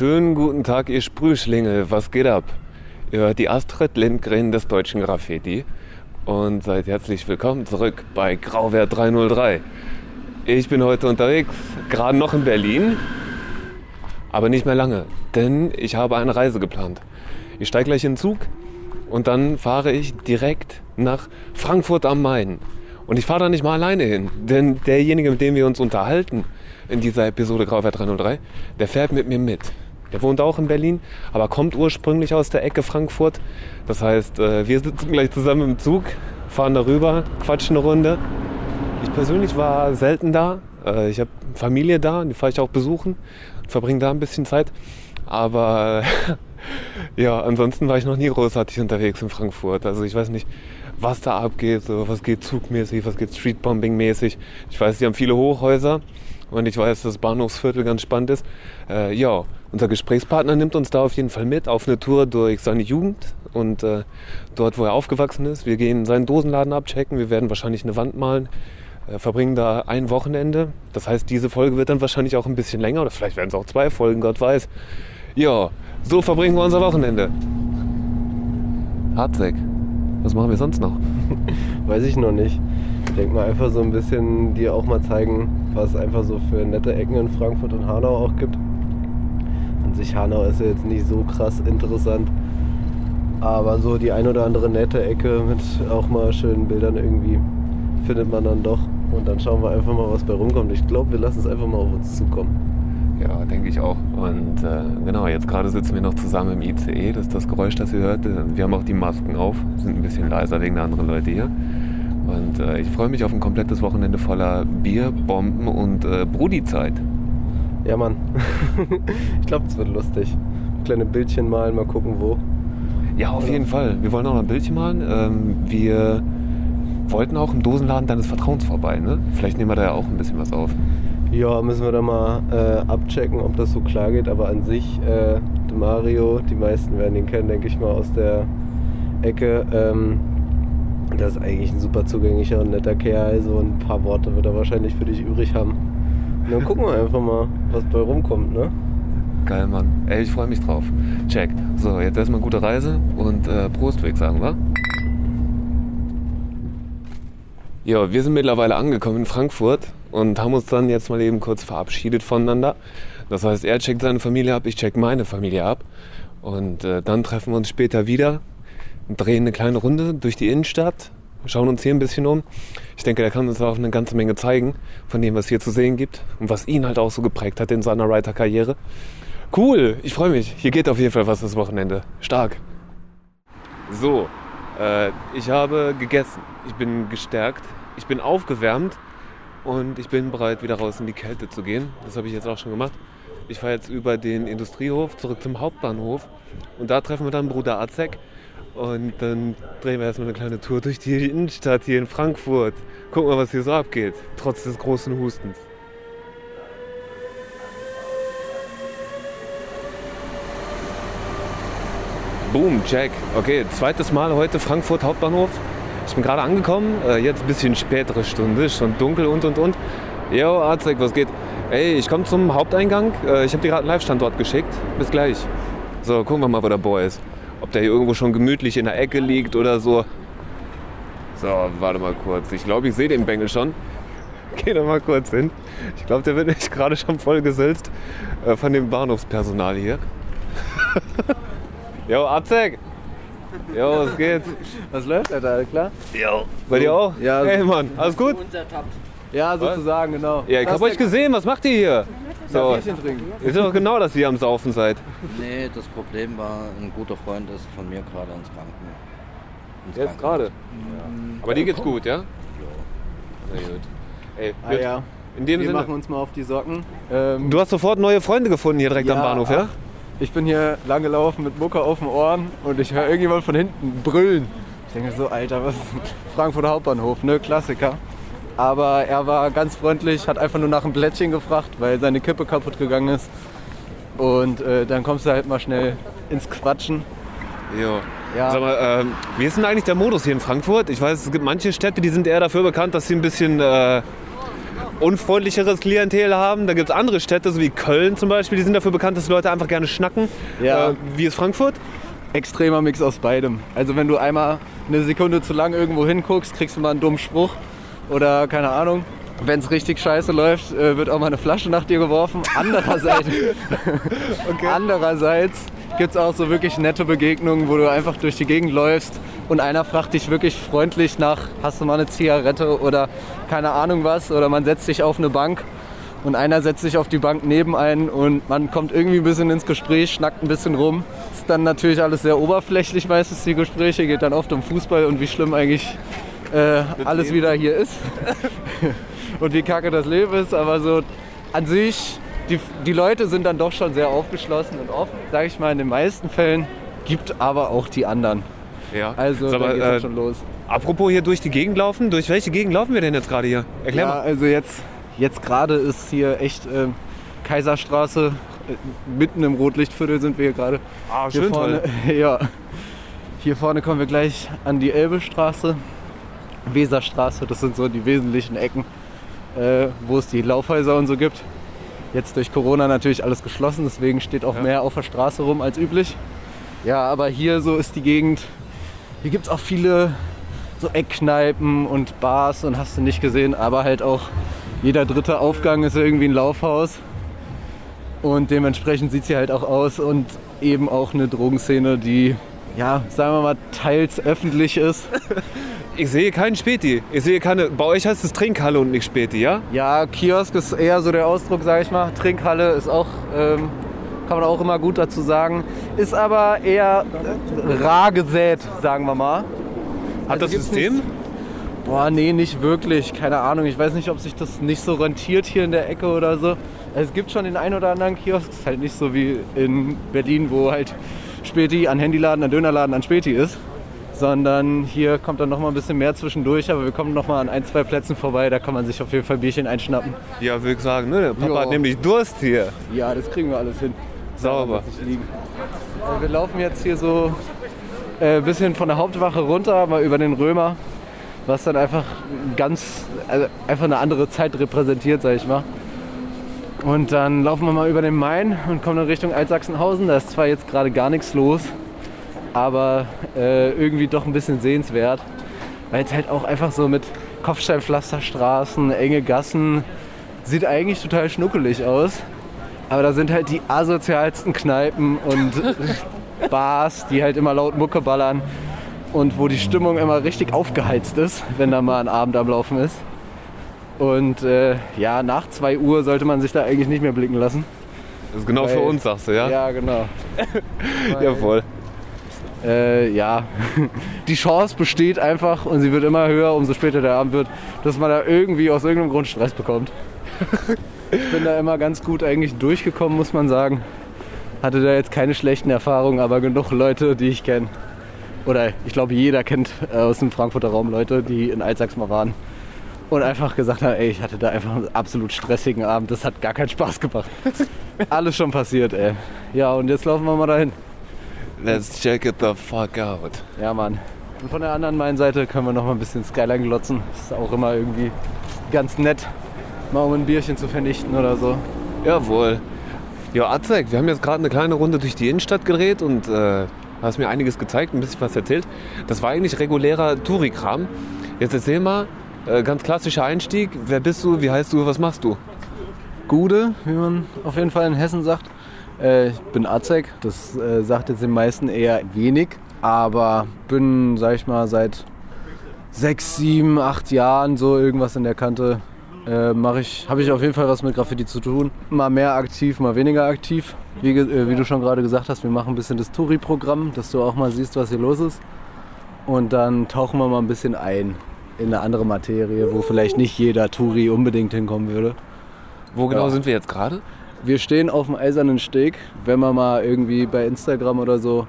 Schönen guten Tag, ihr Sprühschlingel. Was geht ab? Ihr hört die Astrid Lindgren des deutschen Graffiti und seid herzlich willkommen zurück bei Grauwert 303. Ich bin heute unterwegs, gerade noch in Berlin, aber nicht mehr lange, denn ich habe eine Reise geplant. Ich steige gleich in den Zug und dann fahre ich direkt nach Frankfurt am Main. Und ich fahre da nicht mal alleine hin, denn derjenige, mit dem wir uns unterhalten in dieser Episode Grauwert 303, der fährt mit mir mit. Der wohnt auch in Berlin, aber kommt ursprünglich aus der Ecke Frankfurt. Das heißt, äh, wir sitzen gleich zusammen im Zug, fahren darüber, quatschen eine Runde. Ich persönlich war selten da. Äh, ich habe Familie da, die fahre ich auch besuchen, verbringe da ein bisschen Zeit. Aber ja, ansonsten war ich noch nie großartig unterwegs in Frankfurt. Also ich weiß nicht, was da abgeht, was geht zugmäßig, was geht Streetbombing-mäßig. Ich weiß, die haben viele Hochhäuser und ich weiß, dass das Bahnhofsviertel ganz spannend ist. Äh, ja, unser Gesprächspartner nimmt uns da auf jeden Fall mit auf eine Tour durch seine Jugend und äh, dort, wo er aufgewachsen ist. Wir gehen seinen Dosenladen abchecken, wir werden wahrscheinlich eine Wand malen, äh, verbringen da ein Wochenende. Das heißt, diese Folge wird dann wahrscheinlich auch ein bisschen länger oder vielleicht werden es auch zwei Folgen, Gott weiß. Ja, so verbringen wir unser Wochenende. Hartweg. Was machen wir sonst noch? Weiß ich noch nicht. Ich denke mal einfach so ein bisschen dir auch mal zeigen, was es einfach so für nette Ecken in Frankfurt und Hanau auch gibt. An sich Hanau ist ja jetzt nicht so krass interessant. Aber so die ein oder andere nette Ecke mit auch mal schönen Bildern irgendwie findet man dann doch. Und dann schauen wir einfach mal, was bei rumkommt. Ich glaube, wir lassen es einfach mal auf uns zukommen. Ja, denke ich auch. Und äh, genau, jetzt gerade sitzen wir noch zusammen im ICE. Das ist das Geräusch, das ihr hört. Wir haben auch die Masken auf, sind ein bisschen leiser wegen der anderen Leute hier. Und äh, ich freue mich auf ein komplettes Wochenende voller Bier, Bomben und äh, Brudi-Zeit. Ja, Mann. ich glaube, es wird lustig. Kleine Bildchen malen, mal gucken, wo. Ja, auf jeden Fall. Wir wollen auch noch ein Bildchen malen. Ähm, wir wollten auch im Dosenladen deines Vertrauens vorbei. Ne? Vielleicht nehmen wir da ja auch ein bisschen was auf. Ja, müssen wir da mal äh, abchecken, ob das so klar geht. Aber an sich, äh, Mario, die meisten werden ihn kennen, denke ich mal, aus der Ecke. Ähm, das ist eigentlich ein super zugänglicher und netter Kerl. So ein paar Worte wird er wahrscheinlich für dich übrig haben. Dann gucken wir einfach mal, was bei rumkommt, ne? Geil, Mann. Ey, ich freue mich drauf. Check. So, jetzt erstmal gute Reise und äh, Prost, würde ich sagen, wa? Ja, wir sind mittlerweile angekommen in Frankfurt und haben uns dann jetzt mal eben kurz verabschiedet voneinander. Das heißt, er checkt seine Familie ab, ich check meine Familie ab. Und äh, dann treffen wir uns später wieder, drehen eine kleine Runde durch die Innenstadt, schauen uns hier ein bisschen um. Ich denke, er kann uns auch eine ganze Menge zeigen von dem, was hier zu sehen gibt und was ihn halt auch so geprägt hat in seiner Writer-Karriere. Cool, ich freue mich. Hier geht auf jeden Fall was das Wochenende. Stark. So, äh, ich habe gegessen. Ich bin gestärkt. Ich bin aufgewärmt und ich bin bereit, wieder raus in die Kälte zu gehen. Das habe ich jetzt auch schon gemacht. Ich fahre jetzt über den Industriehof zurück zum Hauptbahnhof und da treffen wir dann Bruder Azek und dann drehen wir erstmal eine kleine Tour durch die Innenstadt hier in Frankfurt. Gucken wir, was hier so abgeht, trotz des großen Hustens. Boom, check. Okay, zweites Mal heute Frankfurt Hauptbahnhof. Ich bin gerade angekommen, äh, jetzt ein bisschen spätere Stunde, schon dunkel und und und. Yo, Arzek, was geht? Ey, ich komme zum Haupteingang. Äh, ich habe dir gerade einen Live-Standort geschickt. Bis gleich. So, gucken wir mal, wo der Boy ist. Ob der hier irgendwo schon gemütlich in der Ecke liegt oder so. So, warte mal kurz. Ich glaube, ich sehe den Bengel schon. Geh da mal kurz hin. Ich glaube, der wird nicht gerade schon voll gesülzt äh, von dem Bahnhofspersonal hier. Yo, Azek! Jo, was geht? Was läuft, Alter? Klar? Jo. Bei dir auch? Ja. Hey, Mann, alles gut? Ja, sozusagen, genau. Ja, ich hab euch gesehen. Was macht ihr hier? So. Bierchen trinken. Ist doch genau, dass ihr am Saufen seid. Nee, das Problem war, ein guter Freund ist von mir gerade ins Kranken. ins Jetzt Krankenhaus. gerade. Aber dir geht's gut, ja? Sehr gut. Ey, Ah gut. ja, In dem wir Sinne. machen uns mal auf die Socken. Ähm, Du hast sofort neue Freunde gefunden hier direkt am Ja, Bahnhof, ja? Ich bin hier lang gelaufen mit Mucke auf den Ohren und ich höre irgendjemand von hinten brüllen. Ich denke so, Alter, was ist Frankfurter Hauptbahnhof, ne? Klassiker. Aber er war ganz freundlich, hat einfach nur nach einem Plättchen gefragt, weil seine Kippe kaputt gegangen ist. Und äh, dann kommst du halt mal schnell ins Quatschen. Jo. Ja. Sag mal, ähm, wie ist denn eigentlich der Modus hier in Frankfurt? Ich weiß, es gibt manche Städte, die sind eher dafür bekannt, dass sie ein bisschen äh, unfreundlicheres Klientel haben. Da gibt es andere Städte, so wie Köln zum Beispiel, die sind dafür bekannt, dass Leute einfach gerne schnacken. Ja. Äh, wie ist Frankfurt? Extremer Mix aus beidem. Also wenn du einmal eine Sekunde zu lang irgendwo hinguckst, kriegst du mal einen dummen Spruch. Oder keine Ahnung. Wenn es richtig scheiße läuft, äh, wird auch mal eine Flasche nach dir geworfen. Andererseits, andererseits gibt es auch so wirklich nette Begegnungen, wo du einfach durch die Gegend läufst und einer fragt dich wirklich freundlich nach, hast du mal eine Zigarette oder keine Ahnung was. Oder man setzt sich auf eine Bank und einer setzt sich auf die Bank neben einen und man kommt irgendwie ein bisschen ins Gespräch, schnackt ein bisschen rum. Ist dann natürlich alles sehr oberflächlich meistens die Gespräche, geht dann oft um Fußball und wie schlimm eigentlich äh, alles Leben. wieder hier ist und wie kacke das Leben ist. Aber so an sich, die, die Leute sind dann doch schon sehr aufgeschlossen und offen, sage ich mal in den meisten Fällen. Gibt aber auch die anderen. Ja. Also Sag da mal, geht's äh, schon los. apropos hier durch die Gegend laufen, durch welche Gegend laufen wir denn jetzt gerade hier? Erklär Ja, mal. also jetzt, jetzt gerade ist hier echt ähm, Kaiserstraße, äh, mitten im Rotlichtviertel sind wir hier gerade. Ah, Hier schön vorne, toll. ja. Hier vorne kommen wir gleich an die Elbestraße, Weserstraße, das sind so die wesentlichen Ecken, äh, wo es die Laufhäuser und so gibt. Jetzt durch Corona natürlich alles geschlossen, deswegen steht auch Ja. mehr auf der Straße rum als üblich. Ja, aber hier so ist die Gegend. Hier gibt es auch viele so Eckkneipen und Bars und hast du nicht gesehen, aber halt auch jeder dritte Aufgang ist irgendwie ein Laufhaus. Und dementsprechend sieht sie halt auch aus und eben auch eine Drogenszene, die, ja, sagen wir mal, teils öffentlich ist. Ich sehe keinen Späti. Ich sehe keine. Bei euch heißt es Trinkhalle und nicht Späti, ja? Ja, Kiosk ist eher so der Ausdruck, sage ich mal. Trinkhalle ist auch, ähm, kann man auch immer gut dazu sagen. Ist aber eher rar gesät, sagen wir mal. Hat Also das System? nicht- Boah, nee, nicht wirklich. Keine Ahnung. Ich weiß nicht, ob sich das nicht so rentiert hier in der Ecke oder so. Es gibt schon den einen oder anderen Kiosk. Ist halt nicht so wie in Berlin, wo halt Späti an Handyladen, an Dönerladen, an Späti ist. Sondern hier kommt dann noch mal ein bisschen mehr zwischendurch. Aber wir kommen noch mal an ein, zwei Plätzen vorbei. Da kann man sich auf jeden Fall Bierchen einschnappen. Ja, würde ich sagen, ne? Der Papa Ja. hat nämlich Durst hier. Ja, das kriegen wir alles hin. Sauber. Liegen. Also wir laufen jetzt hier so ein äh, bisschen von der Hauptwache runter, mal über den Römer, was dann einfach ganz, also einfach eine andere Zeit repräsentiert, sag ich mal. Und dann laufen wir mal über den Main und kommen in Richtung Altsachsenhausen. Da ist zwar jetzt gerade gar nichts los, aber äh, irgendwie doch ein bisschen sehenswert, weil es halt auch einfach so mit Kopfsteinpflasterstraßen, enge Gassen, sieht eigentlich total schnuckelig aus. Aber da sind halt die asozialsten Kneipen und Bars, die halt immer laut Mucke ballern und wo die Stimmung immer richtig aufgeheizt ist, wenn da mal ein Abend am Laufen ist. Und äh, ja, nach 2 Uhr sollte man sich da eigentlich nicht mehr blicken lassen. Das ist genau für Weil- uns, sagst du, ja? Ja, genau. Jawohl. Äh, ja, die Chance besteht einfach und sie wird immer höher, umso später der Abend wird, dass man da irgendwie aus irgendeinem Grund Stress bekommt. Ich bin da immer ganz gut eigentlich durchgekommen, muss man sagen. Hatte da jetzt keine schlechten Erfahrungen, aber genug Leute, die ich kenne. Oder ich glaube, jeder kennt äh, aus dem Frankfurter Raum Leute, die in Altsachs mal waren. Und einfach gesagt haben, ey, ich hatte da einfach einen absolut stressigen Abend. Das hat gar keinen Spaß gemacht. Alles schon passiert, ey. Ja, und jetzt laufen wir mal dahin. Let's check it the fuck out. Ja, Mann. Und von der anderen Mainseite können wir noch mal ein bisschen Skyline glotzen. Ist auch immer irgendwie ganz nett, mal um ein Bierchen zu vernichten oder so. Jawohl. Ja, Azek, wir haben jetzt gerade eine kleine Runde durch die Innenstadt gedreht und äh, hast mir einiges gezeigt, ein bisschen was erzählt. Das war eigentlich regulärer Touri-Kram. Jetzt erzähl mal, äh, ganz klassischer Einstieg. Wer bist du, wie heißt du, was machst du? Gude, wie man auf jeden Fall in Hessen sagt. Äh, ich bin Azek, das äh, sagt jetzt den meisten eher wenig. Aber bin, sag ich mal, seit sechs, sieben, acht Jahren so irgendwas in der Kante. Äh, mache ich, habe ich auf jeden Fall was mit Graffiti zu tun. Mal mehr aktiv, mal weniger aktiv. Wie, äh, wie du schon gerade gesagt hast, wir machen ein bisschen das Touri-Programm, dass du auch mal siehst, was hier los ist. Und dann tauchen wir mal ein bisschen ein in eine andere Materie, wo vielleicht nicht jeder Touri unbedingt hinkommen würde. Wo genau Ja. sind wir jetzt gerade? Wir stehen auf dem Eisernen Steg. Wenn man mal irgendwie bei Instagram oder so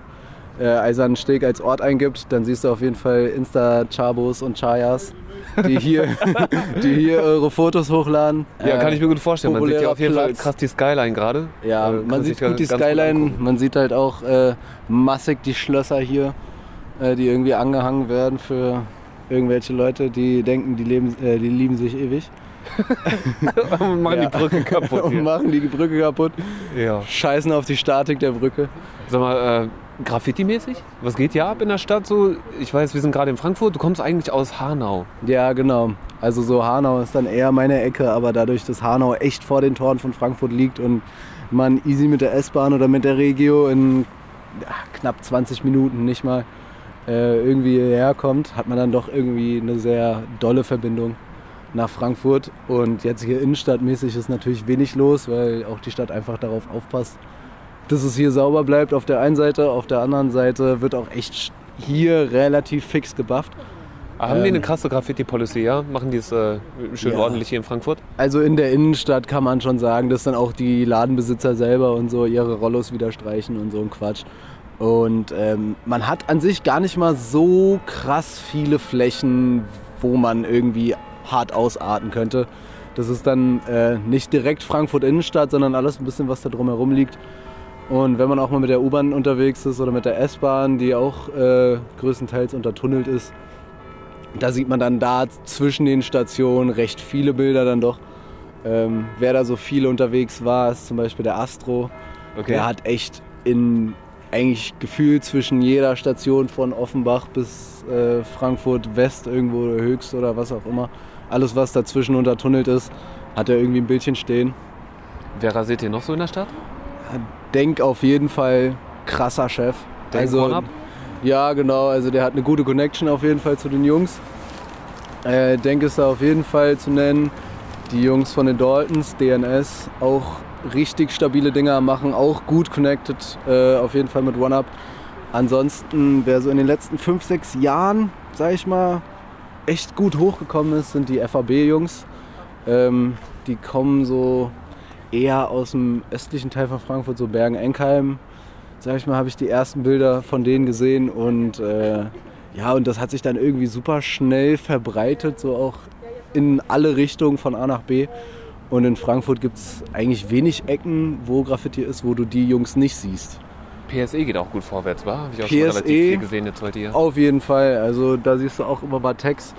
äh, Eisernen Steg als Ort eingibt, dann siehst du auf jeden Fall Insta-Chabos und Chayas, die hier, die hier eure Fotos hochladen. Ja, kann ich mir gut vorstellen. Man sieht ja auf jeden Fall Platz. krass die Skyline gerade. Ja, Äh, man sieht gut die Skyline, angucken. man sieht halt auch äh, massig die Schlösser hier, äh, die irgendwie angehangen werden für irgendwelche Leute, die denken, die, leben, äh, die lieben sich ewig. und machen Ja. die Brücke kaputt. und machen die Brücke kaputt, Ja. scheißen auf die Statik der Brücke. Sag mal, äh, Graffiti-mäßig? Was geht hier ab in der Stadt so? Ich weiß, wir sind gerade in Frankfurt. Du kommst eigentlich aus Hanau. Ja, genau. Also so Hanau ist dann eher meine Ecke, aber dadurch, dass Hanau echt vor den Toren von Frankfurt liegt und man easy mit der S-Bahn oder mit der Regio in ja, knapp 20 Minuten nicht mal äh, irgendwie hierher kommt, hat man dann doch irgendwie eine sehr dolle Verbindung nach Frankfurt. Und jetzt hier innenstadtmäßig ist natürlich wenig los, weil auch die Stadt einfach darauf aufpasst, dass es hier sauber bleibt auf der einen Seite. Auf der anderen Seite wird auch echt hier relativ fix gebufft. Haben die Ähm. eine krasse Graffiti-Policy, ja? Machen die es äh, schön Ja. ordentlich hier in Frankfurt? Also in der Innenstadt kann man schon sagen, dass dann auch die Ladenbesitzer selber und so ihre Rollos wieder streichen und so ein Quatsch. Und ähm, man hat an sich gar nicht mal so krass viele Flächen, wo man irgendwie hart ausarten könnte. Das ist dann äh, nicht direkt Frankfurt Innenstadt, sondern alles ein bisschen, was da drumherum liegt. Und wenn man auch mal mit der U-Bahn unterwegs ist oder mit der S-Bahn, die auch äh, größtenteils untertunnelt ist, da sieht man dann da zwischen den Stationen recht viele Bilder dann doch. Ähm, wer da so viel unterwegs war, ist zum Beispiel der Astro. Okay. Der hat echt in eigentlich gefühlt zwischen jeder Station von Offenbach bis äh, Frankfurt West irgendwo Höchst oder was auch immer, alles was dazwischen untertunnelt ist, hat er irgendwie ein Bildchen stehen. Wer rasiert hier noch so in der Stadt? Denk auf jeden Fall krasser Chef. Denk One-Up? ja, genau. Also der hat eine gute Connection auf jeden Fall zu den Jungs. Äh, Denk ist da auf jeden Fall zu nennen. Die Jungs von den Daltons, DNS, auch richtig stabile Dinger machen, auch gut connected, äh, auf jeden Fall mit One-Up. Ansonsten, wer so in den letzten 5, 6 Jahren, sag ich mal, echt gut hochgekommen ist, sind die FAB-Jungs. Ähm, die kommen so eher aus dem östlichen Teil von Frankfurt, so Bergen-Enkheim. Sag ich mal, habe ich die ersten Bilder von denen gesehen und äh, ja, und das hat sich dann irgendwie super schnell verbreitet, so auch in alle Richtungen von A nach B. Und in Frankfurt gibt es eigentlich wenig Ecken, wo Graffiti ist, wo du die Jungs nicht siehst. PSE geht auch gut vorwärts, war? Habe ich auch schon PSE relativ viel gesehen jetzt heute hier. Auf jeden Fall. Also da siehst du auch immer Batex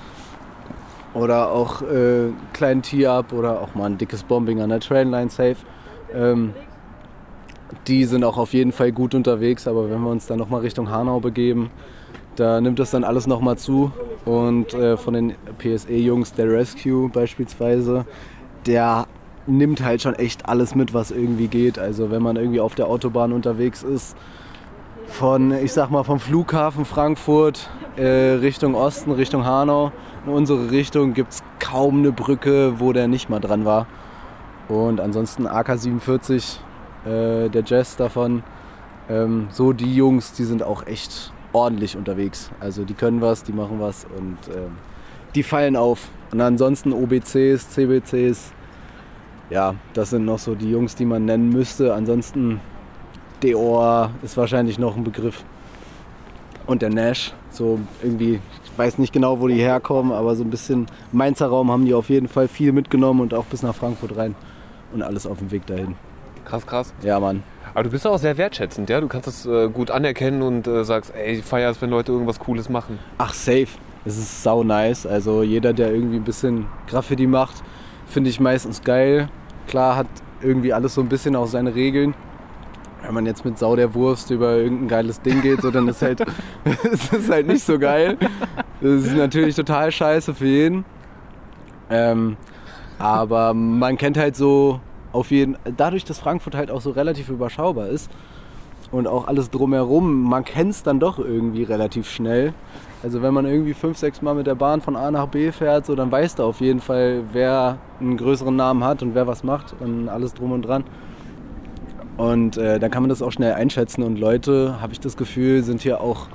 oder auch äh, kleinen Tee-Up oder auch mal ein dickes Bombing an der Trainline Safe. Ähm, die sind auch auf jeden Fall gut unterwegs, aber wenn wir uns dann nochmal Richtung Hanau begeben, da nimmt das dann alles nochmal zu. Und äh, von den PSE-Jungs, der Rescue beispielsweise, der nimmt halt schon echt alles mit, was irgendwie geht. Also wenn man irgendwie auf der Autobahn unterwegs ist, von, ich sag mal, vom Flughafen Frankfurt äh, Richtung Osten, Richtung Hanau. In unsere Richtung gibt es kaum eine Brücke, wo der nicht mal dran war. Und ansonsten AK-47, äh, der Jazz davon, ähm, so die Jungs, die sind auch echt ordentlich unterwegs. Also die können was, die machen was und ähm, die fallen auf. Und ansonsten OBCs, CBCs, ja, das sind noch so die Jungs, die man nennen müsste. Ansonsten Deor ist wahrscheinlich noch ein Begriff. Und der Nash, so irgendwie, ich weiß nicht genau, wo die herkommen, aber so ein bisschen Mainzer Raum haben die auf jeden Fall viel mitgenommen und auch bis nach Frankfurt rein. Und alles auf dem Weg dahin. Krass, krass. Ja, Mann. Aber du bist auch sehr wertschätzend, ja? Du kannst das äh, gut anerkennen und äh, sagst, ey, ich feier es, wenn Leute irgendwas Cooles machen. Ach, safe. Es ist sau nice. Also jeder, der irgendwie ein bisschen Graffiti macht, finde ich meistens geil. Klar hat irgendwie alles so ein bisschen auch seine Regeln. Wenn man jetzt mit Sau der Wurst über irgendein geiles Ding geht, so, dann ist halt, es ist halt nicht so geil. Das ist natürlich total scheiße für jeden. Ähm, aber man kennt halt so auf jeden, dadurch, dass Frankfurt halt auch so relativ überschaubar ist und auch alles drumherum, man kennt es dann doch irgendwie relativ schnell. Also wenn man irgendwie fünf, sechs Mal mit der Bahn von A nach B fährt, so, dann weiß du auf jeden Fall, wer einen größeren Namen hat und wer was macht und alles drum und dran. Und äh, dann kann man das auch schnell einschätzen und Leute, habe ich das Gefühl, sind hier auch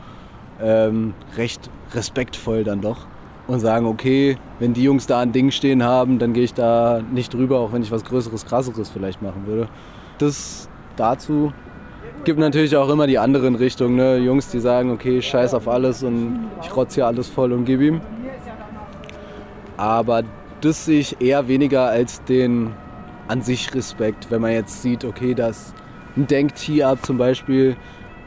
ähm, recht respektvoll dann doch und sagen, okay, wenn die Jungs da ein Ding stehen haben, dann gehe ich da nicht drüber, auch wenn ich was Größeres, Krasseres vielleicht machen würde. Das dazu gibt natürlich auch immer die anderen Richtungen, ne? Jungs, die sagen, okay, scheiß auf alles und ich rotze hier alles voll und gib ihm. Aber das sehe ich eher weniger als den an sich Respekt, wenn man jetzt sieht, okay, das ein Denk-Tee-Up zum Beispiel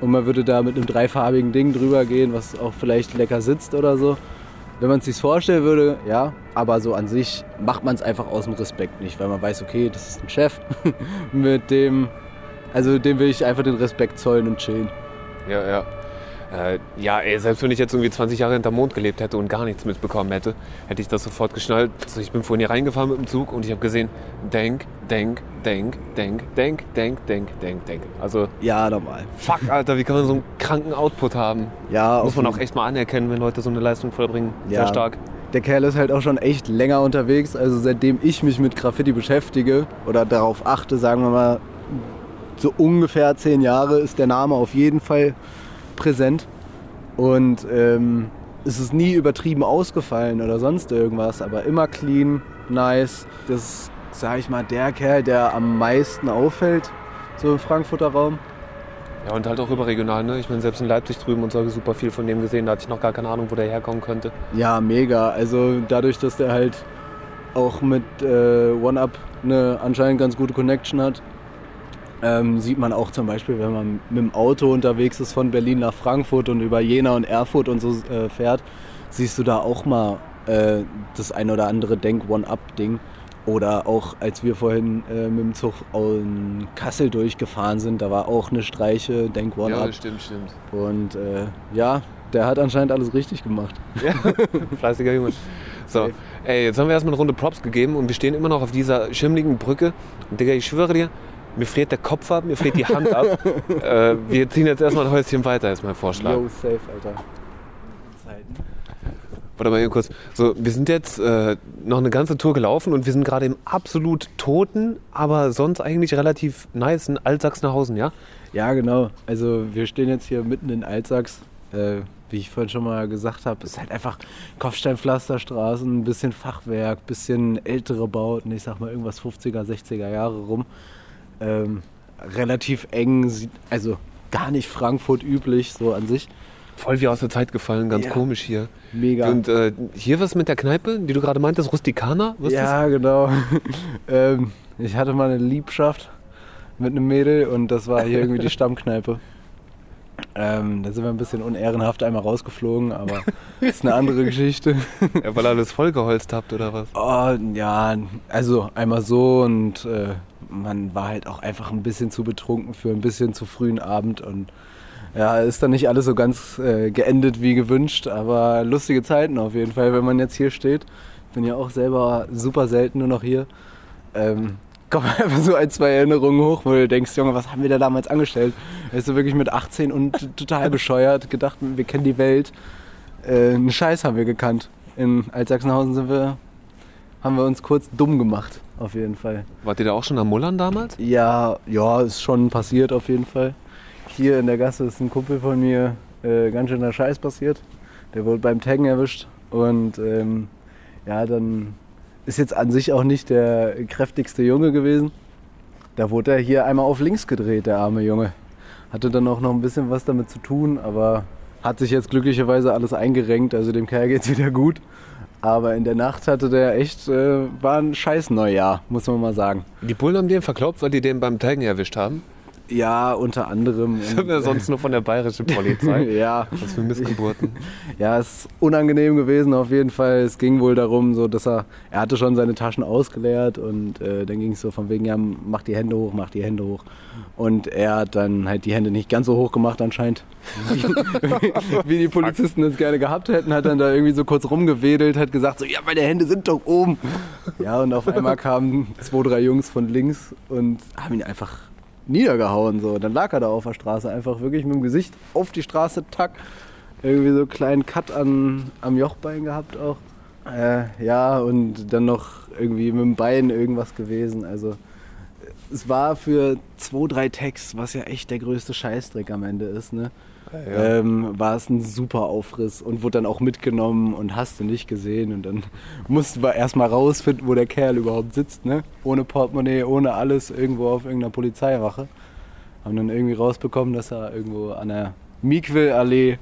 und man würde da mit einem dreifarbigen Ding drüber gehen, was auch vielleicht lecker sitzt oder so. Wenn man es sich vorstellen würde, ja, aber so an sich macht man es einfach aus dem Respekt nicht, weil man weiß, okay, das ist ein Chef, mit dem, also dem will ich einfach den Respekt zollen und chillen. Ja, ja. Äh, ja, ey, selbst wenn ich jetzt irgendwie 20 Jahre hinterm Mond gelebt hätte und gar nichts mitbekommen hätte, hätte ich das sofort geschnallt. Also ich bin vorhin hier reingefahren mit dem Zug und ich habe gesehen, denk, denk, denk, denk, denk, denk, denk, denk, denk. Also, Ja, normal. fuck, Alter, wie kann man so einen kranken Output haben? Ja, Muss man auch echt mal anerkennen, wenn Leute so eine Leistung vollbringen. Sehr Ja. stark. Der Kerl ist halt auch schon echt länger unterwegs. Also seitdem ich mich mit Graffiti beschäftige oder darauf achte, sagen wir mal, so ungefähr zehn Jahre ist der Name auf jeden Fall präsent. Und ähm, es ist nie übertrieben ausgefallen oder sonst irgendwas, aber immer clean, nice. Das ist, sag ich mal, der Kerl, der am meisten auffällt, so im Frankfurter Raum. Ja, und halt auch überregional, ne? Ich meine, selbst in Leipzig drüben und so habe ich super viel von dem gesehen. Da hatte ich noch gar keine Ahnung, wo der herkommen könnte. Ja, mega. Also dadurch, dass der halt auch mit äh, OneUp eine anscheinend ganz gute Connection hat, ähm, sieht man auch zum Beispiel, wenn man mit dem Auto unterwegs ist von Berlin nach Frankfurt und über Jena und Erfurt und so äh, fährt, siehst du da auch mal äh, das ein oder andere Denk-One-Up-Ding. Oder auch als wir vorhin äh, mit dem Zug in Kassel durchgefahren sind, da war auch eine Streiche, Denk One-Up. stimmt, stimmt. und äh, ja, der hat anscheinend alles richtig gemacht. Ja, fleißiger Junge. So, ey, jetzt haben wir erstmal eine Runde Props gegeben und wir stehen immer noch auf dieser schimmligen Brücke. Und Digga, ich schwöre dir, mir friert der Kopf ab, mir friert die Hand ab. äh, wir ziehen jetzt erstmal ein Häuschen weiter, ist mein Vorschlag. Yo, safe, Alter. Zeiten. Warte mal eben kurz. So, wir sind jetzt äh, noch eine ganze Tour gelaufen und wir sind gerade im absolut toten, aber sonst eigentlich relativ nicen Altsachsenhausen, ja? Ja, genau. Also wir stehen jetzt hier mitten in Altsachs. Äh, wie ich vorhin schon mal gesagt habe, ist halt einfach Kopfsteinpflasterstraßen, ein bisschen Fachwerk, bisschen ältere Bauten, ich sag mal irgendwas 50er, 60er Jahre rum. Ähm, relativ eng, also gar nicht Frankfurt üblich, so an sich. Voll wie aus der Zeit gefallen, ganz Ja. komisch hier. Mega. Und äh, hier was mit der Kneipe, die du gerade meintest, Rustikaner? Was ist das? ja, genau. ähm, ich hatte mal eine Liebschaft mit einem Mädel und das war hier irgendwie die Stammkneipe. Ähm, da sind wir ein bisschen unehrenhaft einmal rausgeflogen, aber das ist eine andere Geschichte. Ja, weil ihr alles vollgeholzt habt oder was? Oh, ja, also einmal so und äh, man war halt auch einfach ein bisschen zu betrunken für ein bisschen zu frühen Abend und ja, ist dann nicht alles so ganz äh, geendet wie gewünscht, aber lustige Zeiten auf jeden Fall, wenn man jetzt hier steht. Bin ja auch selber super selten nur noch hier. Ähm, kommen einfach so ein, zwei Erinnerungen hoch, wo du denkst, Junge, was haben wir da damals angestellt? Weißt du, wirklich mit 18 und total bescheuert, gedacht, wir kennen die Welt. Äh, einen Scheiß haben wir gekannt. In Altsachsenhausen sind wir haben wir uns kurz dumm gemacht, auf jeden Fall. Wart ihr da auch schon am Mullern damals? Ja, ja, ist schon passiert auf jeden Fall. Hier in der Gasse ist ein Kumpel von mir äh, ganz schöner Scheiß passiert. Der wurde beim Taggen erwischt und ähm, ja, dann ist jetzt an sich auch nicht der kräftigste Junge gewesen. Da wurde er hier einmal auf links gedreht, der arme Junge. Hatte dann auch noch ein bisschen was damit zu tun, aber hat sich jetzt glücklicherweise alles eingerenkt, also dem Kerl geht's wieder gut. Aber in der Nacht hatte der echt, äh, war ein scheiß Neujahr, muss man mal sagen. Die Bullen haben den verkloppt, weil die den beim Taggen erwischt haben. Ja, unter anderem. Das haben wir sonst nur von der bayerischen Polizei. ja, Was für Missgeburten. ja, es ist unangenehm gewesen auf jeden Fall. Es ging wohl darum, so dass er, er hatte schon seine Taschen ausgeleert und äh, dann ging es so von wegen, ja, mach die Hände hoch, mach die Hände hoch. Und er hat dann halt die Hände nicht ganz so hoch gemacht anscheinend, wie, wie die Polizisten es gerne gehabt hätten. Hat dann da irgendwie so kurz rumgewedelt, hat gesagt so, ja, meine Hände sind doch oben. Ja, und auf einmal kamen zwei, drei Jungs von links und haben ihn einfach niedergehauen. So. Dann lag er da auf der Straße, einfach wirklich mit dem Gesicht auf die Straße, tack. Irgendwie so einen kleinen Cut an, am Jochbein gehabt auch. Äh, ja, und dann noch irgendwie mit dem Bein irgendwas gewesen. Also es war für zwei, drei Tags, was ja echt der größte Scheißdreck am Ende ist, ne? Ja. Ähm, war es ein super Aufriss und wurde dann auch mitgenommen und hast du nicht gesehen. Und dann mussten wir erstmal rausfinden, wo der Kerl überhaupt sitzt, ne? Ohne Portemonnaie, ohne alles, irgendwo auf irgendeiner Polizeiwache. Haben dann irgendwie rausbekommen, dass er irgendwo an der Miquel-Allee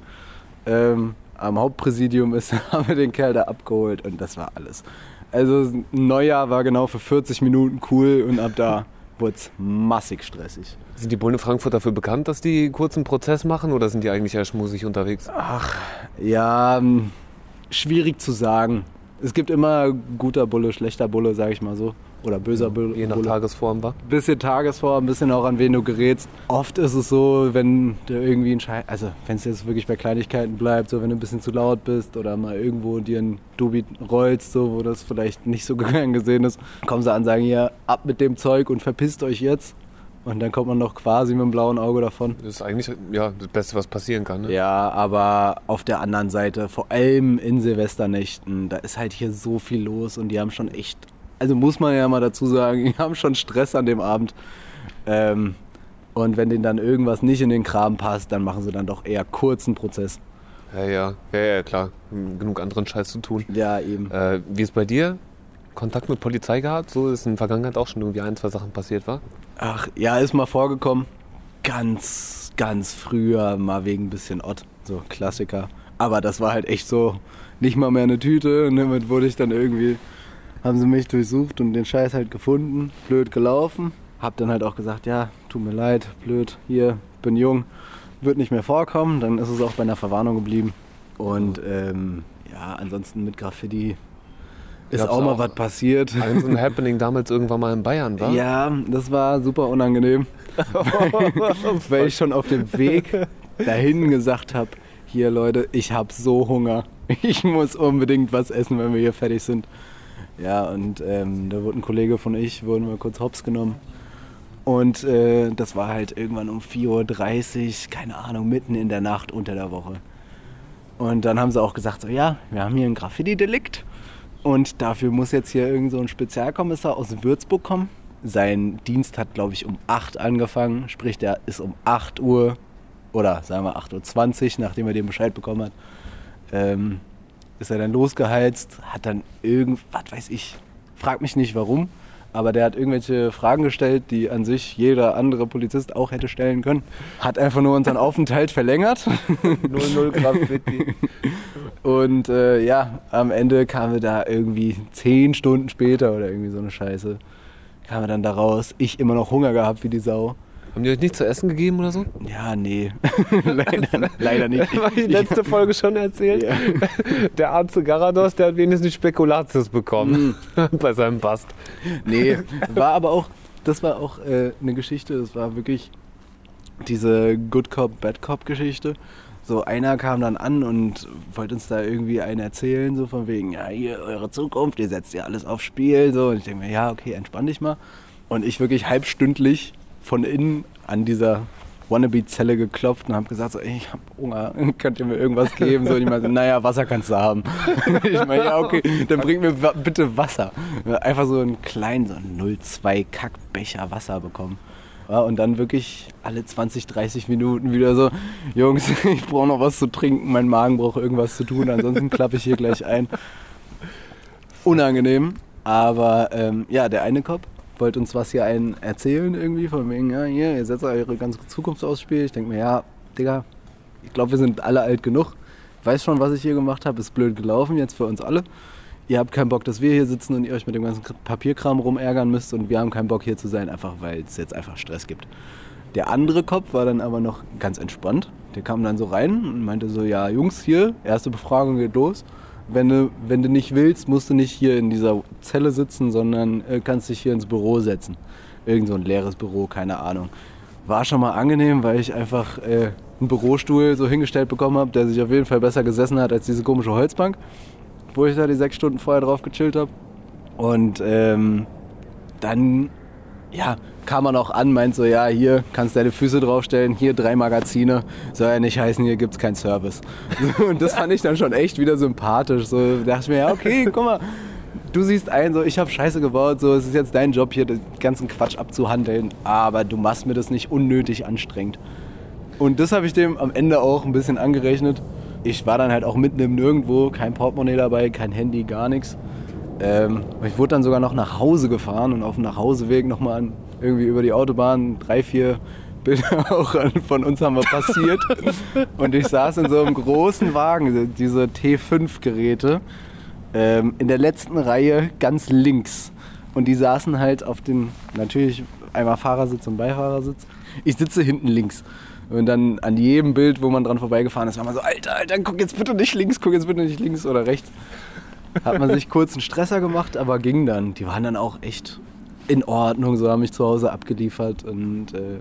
ähm, am Hauptpräsidium ist, haben wir den Kerl da abgeholt und das war alles. Also ein Neujahr war genau für 40 Minuten cool und ab da wurde es massig stressig. Sind die Bullen in Frankfurt dafür bekannt, dass die kurzen Prozess machen oder sind die eigentlich eher schmusig unterwegs? Ach, ja, ähm, schwierig zu sagen. Es gibt immer guter Bulle, schlechter Bulle, sag ich mal so. Oder böser Bulle. Je nach. Tagesform war. bisschen Tagesform, ein bisschen auch an wen du gerätst. Oft ist es so, wenn du irgendwie ein Schei also wenn es jetzt wirklich bei Kleinigkeiten bleibt, so wenn du ein bisschen zu laut bist oder mal irgendwo dir ein Dubi rollst, so wo das vielleicht nicht so gern gesehen ist, kommen sie an, sagen hier ab mit dem Zeug und verpisst euch jetzt. Und dann kommt man noch quasi mit dem blauen Auge davon. Das ist eigentlich ja, das Beste, was passieren kann. Ne? Ja, aber auf der anderen Seite, vor allem in Silvesternächten, da ist halt hier so viel los und die haben schon echt, also muss man ja mal dazu sagen, die haben schon Stress an dem Abend. Ähm, und wenn denen dann irgendwas nicht in den Kram passt, dann machen sie dann doch eher kurzen Prozess. Ja, ja, ja, ja, klar. Genug anderen Scheiß zu tun. Ja, eben. Äh, wie ist bei dir? Kontakt mit Polizei gehabt? So ist in der Vergangenheit auch schon irgendwie ein, zwei Sachen passiert, war? Ach, ja, ist mal vorgekommen. Ganz, ganz früher mal wegen ein bisschen Ott. So Klassiker. Aber das war halt echt so nicht mal mehr eine Tüte. Und damit wurde ich dann irgendwie, haben sie mich durchsucht und den Scheiß halt gefunden. Blöd gelaufen. Hab dann halt auch gesagt, ja, tut mir leid, blöd, hier, bin jung, wird nicht mehr vorkommen. Dann ist es auch bei einer Verwarnung geblieben. Und ähm, ja, ansonsten mit Graffiti ist Gab's auch mal auch- was passiert. Ein so ein Happening damals irgendwann mal in Bayern, war? Ja, das war super unangenehm. weil ich schon auf dem Weg dahin gesagt habe, hier Leute, ich habe so Hunger. Ich muss unbedingt was essen, wenn wir hier fertig sind. Ja, und ähm, da wurde ein Kollege von ich, wurden wir kurz hops genommen. Und äh, das war halt irgendwann um 4.30 Uhr, keine Ahnung, mitten in der Nacht unter der Woche. Und dann haben sie auch gesagt, so ja, wir haben hier ein Graffiti-Delikt. Und dafür muss jetzt hier irgend so ein Spezialkommissar aus Würzburg kommen. Sein Dienst hat, glaube ich, um 8 angefangen. Sprich, der ist um 8 Uhr oder sagen wir 8.20 Uhr, nachdem er den Bescheid bekommen hat, ähm, ist er dann losgeheizt, hat dann irgend, was weiß ich, frag mich nicht warum, aber der hat irgendwelche Fragen gestellt, die an sich jeder andere Polizist auch hätte stellen können. Hat einfach nur unseren Aufenthalt verlängert. 00 Graffiti. Und äh, ja, am Ende kamen wir da irgendwie zehn Stunden später oder irgendwie so eine Scheiße. Kamen wir dann da raus. Ich immer noch Hunger gehabt wie die Sau. Haben die euch nichts zu essen gegeben oder so? Ja, nee. leider, leider nicht. War die letzte Folge schon erzählt? Ja. Der Arzt Garados, der hat wenigstens Spekulatius bekommen bei seinem Bast. Nee, war aber auch, das war auch äh, eine Geschichte, das war wirklich diese Good Cop, Bad Cop Geschichte. So einer kam dann an und wollte uns da irgendwie einen erzählen, so von wegen, ja, hier, eure Zukunft, ihr setzt ja alles aufs Spiel, so. Und ich denke mir, ja, okay, entspann dich mal. Und ich wirklich halbstündlich von innen an dieser Wannabe-Zelle geklopft und habe gesagt, so, ey, ich hab Hunger, könnt ihr mir irgendwas geben? So, und ich meinte, naja, Wasser kannst du haben. ich meine, ja, okay, dann bring mir bitte Wasser. Einfach so einen kleinen, so einen 0,2 Kackbecher Wasser bekommen. Ja, und dann wirklich alle 20, 30 Minuten wieder so, Jungs, ich brauche noch was zu trinken, mein Magen braucht irgendwas zu tun, ansonsten klappe ich hier gleich ein. Unangenehm, aber ähm, ja, der eine Cop wollte uns was hier einen erzählen irgendwie, von wegen, ja, hier, ihr setzt eure ganze Zukunft aufs Spiel. Ich denke mir, ja, Digga, ich glaube, wir sind alle alt genug. Weiß schon, was ich hier gemacht habe, ist blöd gelaufen, jetzt für uns alle. Ihr habt keinen Bock, dass wir hier sitzen und ihr euch mit dem ganzen Papierkram rumärgern müsst und wir haben keinen Bock hier zu sein, einfach weil es jetzt einfach Stress gibt. Der andere Kopf war dann aber noch ganz entspannt. Der kam dann so rein und meinte so, ja Jungs, hier, erste Befragung geht los. Wenn du, wenn du nicht willst, musst du nicht hier in dieser Zelle sitzen, sondern äh, kannst dich hier ins Büro setzen. Irgend so ein leeres Büro, keine Ahnung. War schon mal angenehm, weil ich einfach äh, einen Bürostuhl so hingestellt bekommen habe, der sich auf jeden Fall besser gesessen hat als diese komische Holzbank, wo ich da die sechs Stunden vorher drauf gechillt habe. Und ähm, dann ja, kam man auch an, meint so, ja, hier kannst deine Füße draufstellen, hier drei Magazine, soll ja nicht heißen, hier gibt's keinen Service. Und das fand ich dann schon echt wieder sympathisch. So dachte ich mir, ja, okay, guck mal, du siehst ein, so ich habe Scheiße gebaut, so es ist jetzt dein Job hier, den ganzen Quatsch abzuhandeln, aber du machst mir das nicht unnötig anstrengend. Und das habe ich dem am Ende auch ein bisschen angerechnet. Ich war dann halt auch mitten im Nirgendwo, kein Portemonnaie dabei, kein Handy, gar nichts. Ähm, ich wurde dann sogar noch nach Hause gefahren und auf dem Nachhauseweg nochmal irgendwie über die Autobahn drei, vier Bilder auch von uns haben wir passiert. und ich saß in so einem großen Wagen, diese T5-Geräte, ähm, in der letzten Reihe ganz links. Und die saßen halt auf den, natürlich einmal Fahrersitz und Beifahrersitz. Ich sitze hinten links. Und dann an jedem Bild, wo man dran vorbeigefahren ist, war man so, Alter, Alter, guck jetzt bitte nicht links, guck jetzt bitte nicht links oder rechts. hat man sich kurz einen Stresser gemacht, aber ging dann. Die waren dann auch echt in Ordnung, so haben mich zu Hause abgeliefert und äh,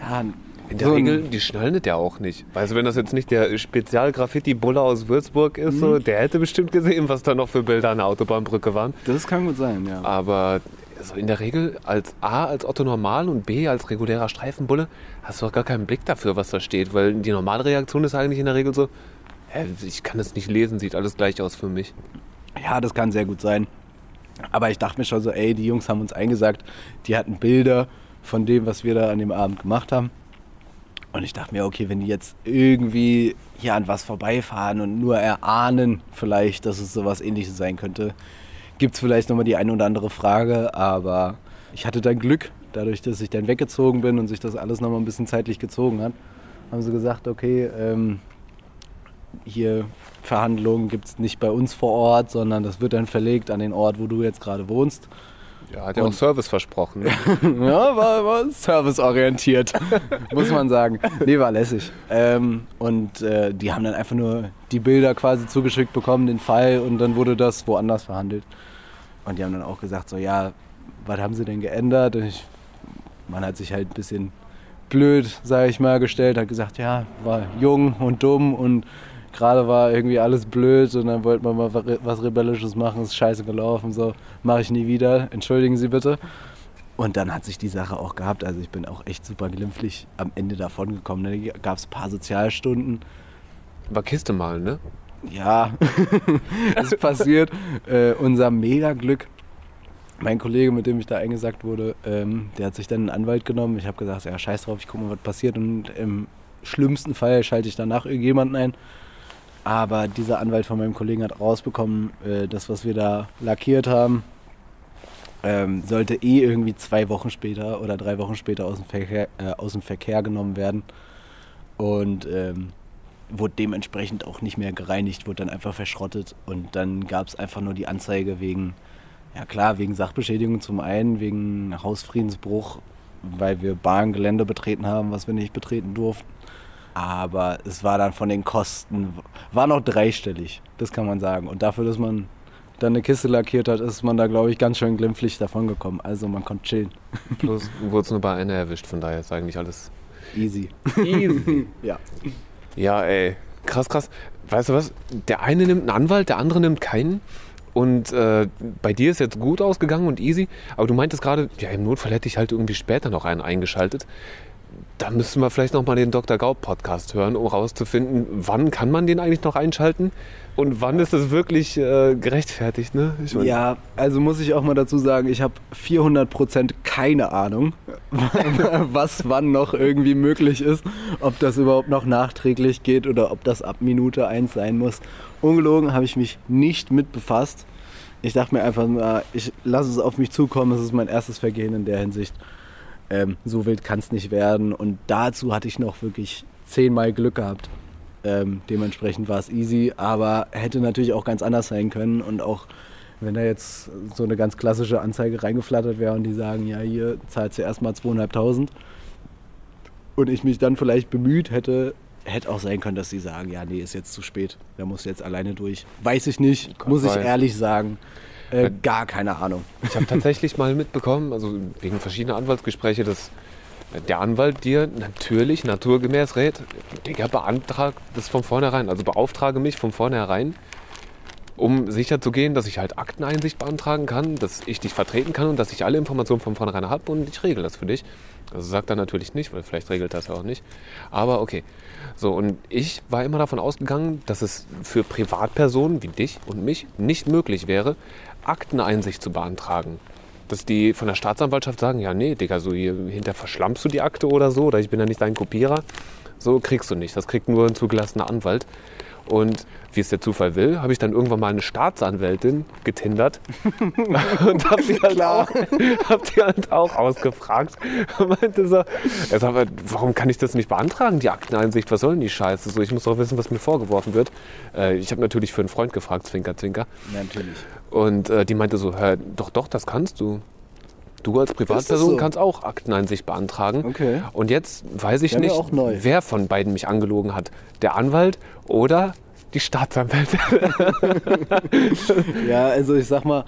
ja. In der so Regel, die schnallen das ja auch nicht. Weißt du, wenn das jetzt nicht der Spezial-Graffiti-Buller aus Würzburg ist, so, der hätte bestimmt gesehen, was da noch für Bilder an der Autobahnbrücke waren. Das kann gut sein, ja. Aber so in der Regel als A als Otto Normal und B als regulärer Streifenbulle hast du auch gar keinen Blick dafür, was da steht, weil die normale Reaktion ist eigentlich in der Regel so, hä, ich kann das nicht lesen, sieht alles gleich aus für mich. Ja, das kann sehr gut sein. Aber ich dachte mir schon so, ey, die Jungs haben uns eingesagt, die hatten Bilder von dem, was wir da an dem Abend gemacht haben. Und ich dachte mir, okay, wenn die jetzt irgendwie hier an was vorbeifahren und nur erahnen vielleicht, dass es sowas ähnliches sein könnte, gibt es vielleicht nochmal die eine oder andere Frage. Aber ich hatte dann Glück, dadurch, dass ich dann weggezogen bin und sich das alles nochmal ein bisschen zeitlich gezogen hat, haben sie gesagt, okay, ähm, hier Verhandlungen gibt es nicht bei uns vor Ort, sondern das wird dann verlegt an den Ort, wo du jetzt gerade wohnst. Ja, hat ja auch Service versprochen. Ne? Ja, war, war serviceorientiert, muss man sagen. Nee, war lässig. Ähm, und äh, die haben dann einfach nur die Bilder quasi zugeschickt bekommen, den Fall, und dann wurde das woanders verhandelt. Und die haben dann auch gesagt, so, ja, was haben sie denn geändert? Und ich, man hat sich halt ein bisschen blöd, sage ich mal, gestellt, hat gesagt, ja, war jung und dumm und gerade war irgendwie alles blöd und dann wollte man mal was Rebellisches machen, ist scheiße gelaufen, so, mache ich nie wieder, entschuldigen Sie bitte. Und dann hat sich die Sache auch gehabt. Also ich bin auch echt super glimpflich am Ende davon gekommen. Da gab es ein paar Sozialstunden. War Kiste malen, ne? Ja, es passiert. Äh, unser Mega-Glück. Mein Kollege, mit dem ich da eingesagt wurde, ähm, der hat sich dann einen Anwalt genommen. Ich habe gesagt, ja, scheiß drauf, ich gucke mal, was passiert. Und im schlimmsten Fall schalte ich danach irgendjemanden ein. Aber dieser Anwalt von meinem Kollegen hat rausbekommen, äh, das, was wir da lackiert haben, ähm, sollte eh irgendwie zwei Wochen später oder drei Wochen später aus dem Verkehr, äh, aus dem Verkehr genommen werden. Und ähm, wurde dementsprechend auch nicht mehr gereinigt, wurde dann einfach verschrottet. Und dann gab es einfach nur die Anzeige wegen, ja klar, wegen Sachbeschädigung zum einen, wegen Hausfriedensbruch, weil wir Bahngelände betreten haben, was wir nicht betreten durften. Aber es war dann von den Kosten, war noch dreistellig, das kann man sagen. Und dafür, dass man dann eine Kiste lackiert hat, ist man da, glaube ich, ganz schön glimpflich davon gekommen. Also man konnte chillen. Plus wurde es nur bei einer erwischt, von daher ist eigentlich alles Easy. easy. Ja. Ja, ey, krass, krass. Weißt du was? Der eine nimmt einen Anwalt, der andere nimmt keinen. Und äh, bei dir ist jetzt gut ausgegangen und easy. Aber du meintest gerade, ja, im Notfall hätte ich halt irgendwie später noch einen eingeschaltet. Da müssten wir vielleicht noch mal den Dr. Gaub Podcast hören, um rauszufinden, wann kann man den eigentlich noch einschalten und wann ist es wirklich äh, gerechtfertigt, ne? Ich mein, Ja, also muss ich auch mal dazu sagen, ich habe 400% keine Ahnung, was wann noch irgendwie möglich ist, ob das überhaupt noch nachträglich geht oder ob das ab Minute 1 sein muss. Ungelogen habe ich mich nicht mit befasst. Ich dachte mir einfach, ich lasse es auf mich zukommen, es ist mein erstes Vergehen in der Hinsicht. Ähm, so wild kann es nicht werden und dazu hatte ich noch wirklich zehnmal Glück gehabt. Ähm, dementsprechend war es easy, aber hätte natürlich auch ganz anders sein können und auch wenn da jetzt so eine ganz klassische Anzeige reingeflattert wäre und die sagen, ja, hier zahlt ihr erstmal 2.500 und ich mich dann vielleicht bemüht hätte, hätte auch sein können, dass sie sagen, ja, nee, ist jetzt zu spät, da musst du jetzt alleine durch. Weiß ich nicht, Gott muss ich weiß. ehrlich sagen. Äh, gar keine Ahnung. Ich habe tatsächlich mal mitbekommen, also wegen verschiedener Anwaltsgespräche, dass der Anwalt dir natürlich naturgemäß rät, Digga, beantrag das von vornherein. Also beauftrage mich von vornherein, um sicherzugehen, dass ich halt Akteneinsicht beantragen kann, dass ich dich vertreten kann und dass ich alle Informationen von vornherein habe und ich regel das für dich. Also sagt er natürlich nicht, weil vielleicht regelt es ja auch nicht. Aber okay. So, und ich war immer davon ausgegangen, dass es für Privatpersonen wie dich und mich nicht möglich wäre, Akteneinsicht zu beantragen. Dass die von der Staatsanwaltschaft sagen, ja, nee, Digga, so hier hinter verschlammst du die Akte oder so, oder ich bin ja nicht dein Kopierer. So kriegst du nicht. Das kriegt nur ein zugelassener Anwalt. Und wie es der Zufall will, habe ich dann irgendwann mal eine Staatsanwältin getindert und habe die, halt auch, hab die halt auch ausgefragt und meinte so, er sagt, warum kann ich das nicht beantragen, die Akteneinsicht, was soll denn die Scheiße? So, ich muss doch wissen, was mir vorgeworfen wird. Äh, ich habe natürlich für einen Freund gefragt, Zwinker, Zwinker. Natürlich. Und äh, die meinte so, hör, doch, doch, das kannst du. Du als Privatperson so? kannst auch Akteneinsicht beantragen. Okay. Und jetzt weiß ich mir nicht, wer von beiden mich angelogen hat. Der Anwalt oder die Staatsanwälte. ja, also ich sag mal,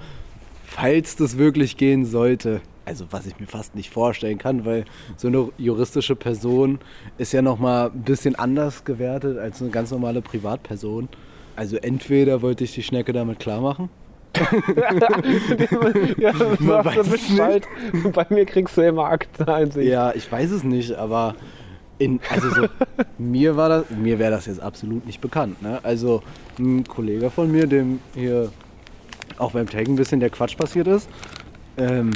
falls das wirklich gehen sollte, also was ich mir fast nicht vorstellen kann, weil so eine juristische Person ist ja nochmal ein bisschen anders gewertet als eine ganz normale Privatperson. Also entweder wollte ich die Schnecke damit klar machen. ja, Man weiß es nicht. Bei mir kriegst du immer Akteneinsicht. Ja, ich weiß es nicht, aber in, also so, mir war das, mir wäre das jetzt absolut nicht bekannt. Ne? Also ein Kollege von mir, dem hier auch beim Taggen ein bisschen der Quatsch passiert ist, ähm,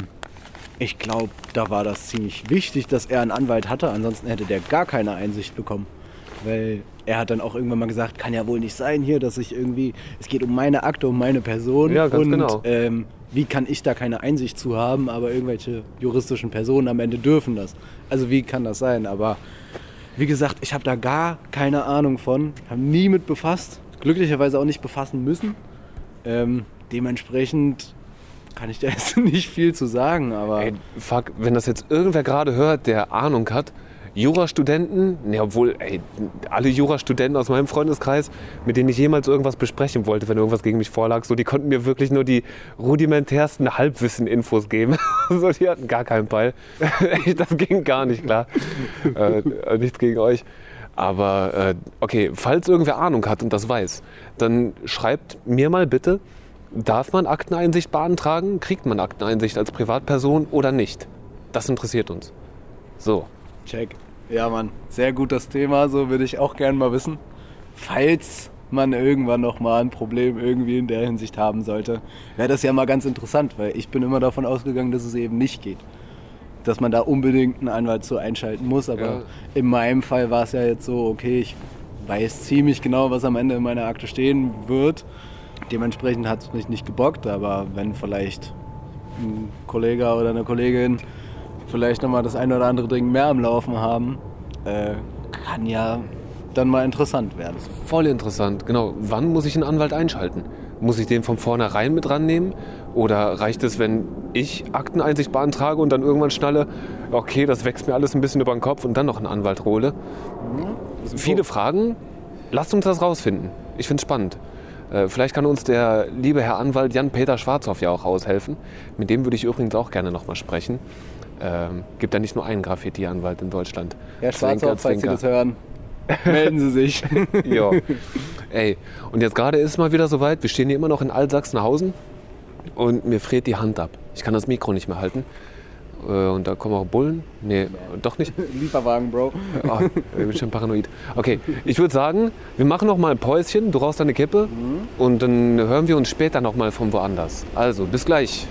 ich glaube, da war das ziemlich wichtig, dass er einen Anwalt hatte, ansonsten hätte der gar keine Einsicht bekommen. Weil er hat dann auch irgendwann mal gesagt, kann ja wohl nicht sein hier, dass ich irgendwie, es geht um meine Akte, um meine Person. Ja, ganz und genau. ähm, wie kann ich da keine Einsicht zu haben, aber irgendwelche juristischen Personen am Ende dürfen das. Also wie kann das sein? Aber wie gesagt, ich habe da gar keine Ahnung von, habe nie mit befasst, glücklicherweise auch nicht befassen müssen. Ähm, dementsprechend kann ich da jetzt nicht viel zu sagen, aber. Ey, fuck, wenn das jetzt irgendwer gerade hört, der Ahnung hat, Jurastudenten, ne, obwohl, ey, alle Jurastudenten aus meinem Freundeskreis, mit denen ich jemals irgendwas besprechen wollte, wenn irgendwas gegen mich vorlag, so, die konnten mir wirklich nur die rudimentärsten Halbwissen-Infos geben. so, die hatten gar keinen Ball. das ging gar nicht klar. äh, nichts gegen euch. Aber äh, okay, falls irgendwer Ahnung hat und das weiß, dann schreibt mir mal bitte, Darf man Akteneinsicht beantragen? Kriegt man Akteneinsicht als Privatperson oder nicht? Das interessiert uns. So. Check. Ja, Mann. Sehr gut das Thema. So würde ich auch gerne mal wissen. Falls man irgendwann noch mal ein Problem irgendwie in der Hinsicht haben sollte, wäre das ja mal ganz interessant, weil ich bin immer davon ausgegangen, dass es eben nicht geht. Dass man da unbedingt einen Anwalt zu einschalten muss. Aber Ja. in meinem Fall war es ja jetzt so, okay, ich weiß ziemlich genau, was am Ende in meiner Akte stehen wird. Dementsprechend hat es mich nicht gebockt, aber wenn vielleicht ein Kollege oder eine Kollegin vielleicht nochmal das eine oder andere Ding mehr am Laufen haben, äh, kann ja dann mal interessant werden. Voll interessant. Genau. Wann muss ich einen Anwalt einschalten? Muss ich den von vornherein mit rannehmen? Oder reicht es, wenn ich Akteneinsicht beantrage und dann irgendwann schnalle, okay, das wächst mir alles ein bisschen über den Kopf und dann noch einen Anwalt hole? Viele Fragen. Lasst uns das rausfinden. Ich finde es spannend. Äh, Vielleicht kann uns der liebe Herr Anwalt Jan-Peter Schwarzhoff ja auch aushelfen. Mit dem würde ich übrigens auch gerne nochmal sprechen. Ähm, gibt ja nicht nur einen Graffiti-Anwalt in Deutschland. Herr Zwinker, Schwarzhoff, falls Sie das hören, melden Sie sich. Ja. Ey, und jetzt gerade ist es mal wieder soweit. Wir stehen hier immer noch in Altsachsenhausen und mir friert die Hand ab. Ich kann das Mikro nicht mehr halten. Äh, Und da kommen auch Bullen. Nee, doch nicht. Lieferwagen, Bro. Oh, ich bin schon paranoid. Okay, ich würde sagen, wir machen noch mal ein Päuschen. Du rauchst deine Kippe und dann hören wir uns später noch mal von woanders. Also, bis gleich.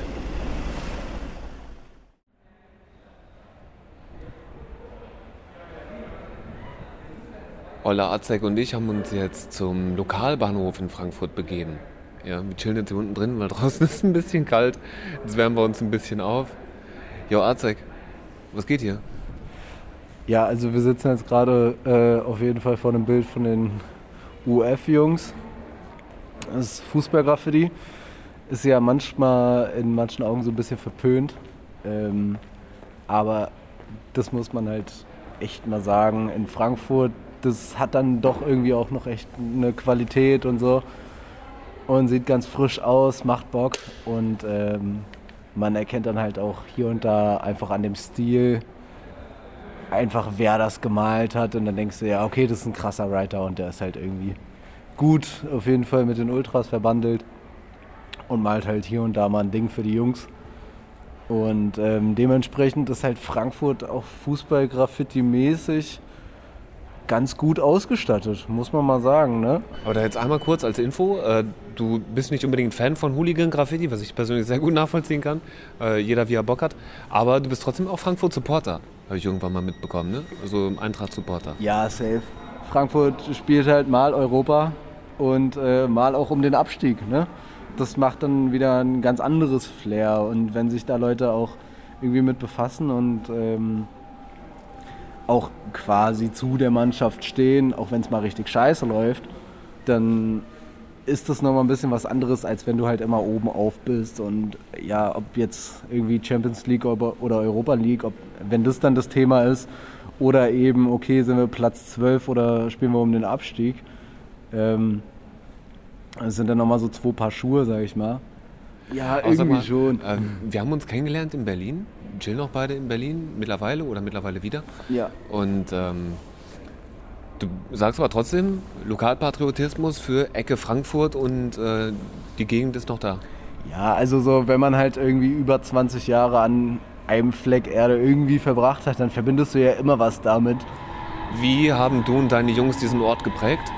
Ola Azek und ich haben uns jetzt zum Lokalbahnhof in Frankfurt begeben. Ja, wir chillen jetzt hier unten drin, weil draußen ist ein bisschen kalt. Jetzt wärmen wir uns ein bisschen auf. Jo, Azek, was geht hier? Ja, also wir sitzen jetzt gerade äh, auf jeden Fall vor einem Bild von den UF-Jungs. Das ist Fußballgraffiti. Ist ja manchmal in manchen Augen so ein bisschen verpönt. Ähm, aber das muss man halt echt mal sagen. In Frankfurt, das hat dann doch irgendwie auch noch echt eine Qualität und so. Und sieht ganz frisch aus, macht Bock. Und ähm, man erkennt dann halt auch hier und da einfach an dem Stil, einfach wer das gemalt hat und dann denkst du, ja, okay, das ist ein krasser Writer und der ist halt irgendwie gut auf jeden Fall mit den Ultras verbandelt und malt halt hier und da mal ein Ding für die Jungs. Und ähm, dementsprechend ist halt Frankfurt auch Fußball-Graffiti-mäßig ganz gut ausgestattet, muss man mal sagen, ne? Aber da jetzt einmal kurz als Info, äh, du bist nicht unbedingt Fan von Hooligan-Graffiti, was ich persönlich sehr gut nachvollziehen kann, äh, jeder wie er Bock hat, aber du bist trotzdem auch Frankfurt-Supporter, habe ich irgendwann mal mitbekommen, ne? Also Eintracht-Supporter. Ja, safe. Frankfurt spielt halt mal Europa und äh, mal auch um den Abstieg. Ne? Das macht dann wieder ein ganz anderes Flair. Und wenn sich da Leute auch irgendwie mit befassen und ähm, auch quasi zu der Mannschaft stehen, auch wenn es mal richtig scheiße läuft, dann ist das nochmal ein bisschen was anderes, als wenn du halt immer oben auf bist und ja, ob jetzt irgendwie Champions League oder Europa League, ob, wenn das dann das Thema ist, oder eben, okay, sind wir Platz 12 oder spielen wir um den Abstieg. Ähm, Das sind dann nochmal so zwei Paar Schuhe, sag ich mal. Ja, Aber irgendwie mal, schon. Äh, wir haben uns kennengelernt in Berlin. Chillen noch beide in Berlin mittlerweile oder mittlerweile wieder. Ja. Und ähm, du sagst aber trotzdem, Lokalpatriotismus für Ecke Frankfurt und äh, die Gegend ist noch da. Ja, also so, wenn man halt irgendwie über 20 Jahre an einem Fleck Erde irgendwie verbracht hat, dann verbindest du ja immer was damit. Wie haben du und deine Jungs diesen Ort geprägt?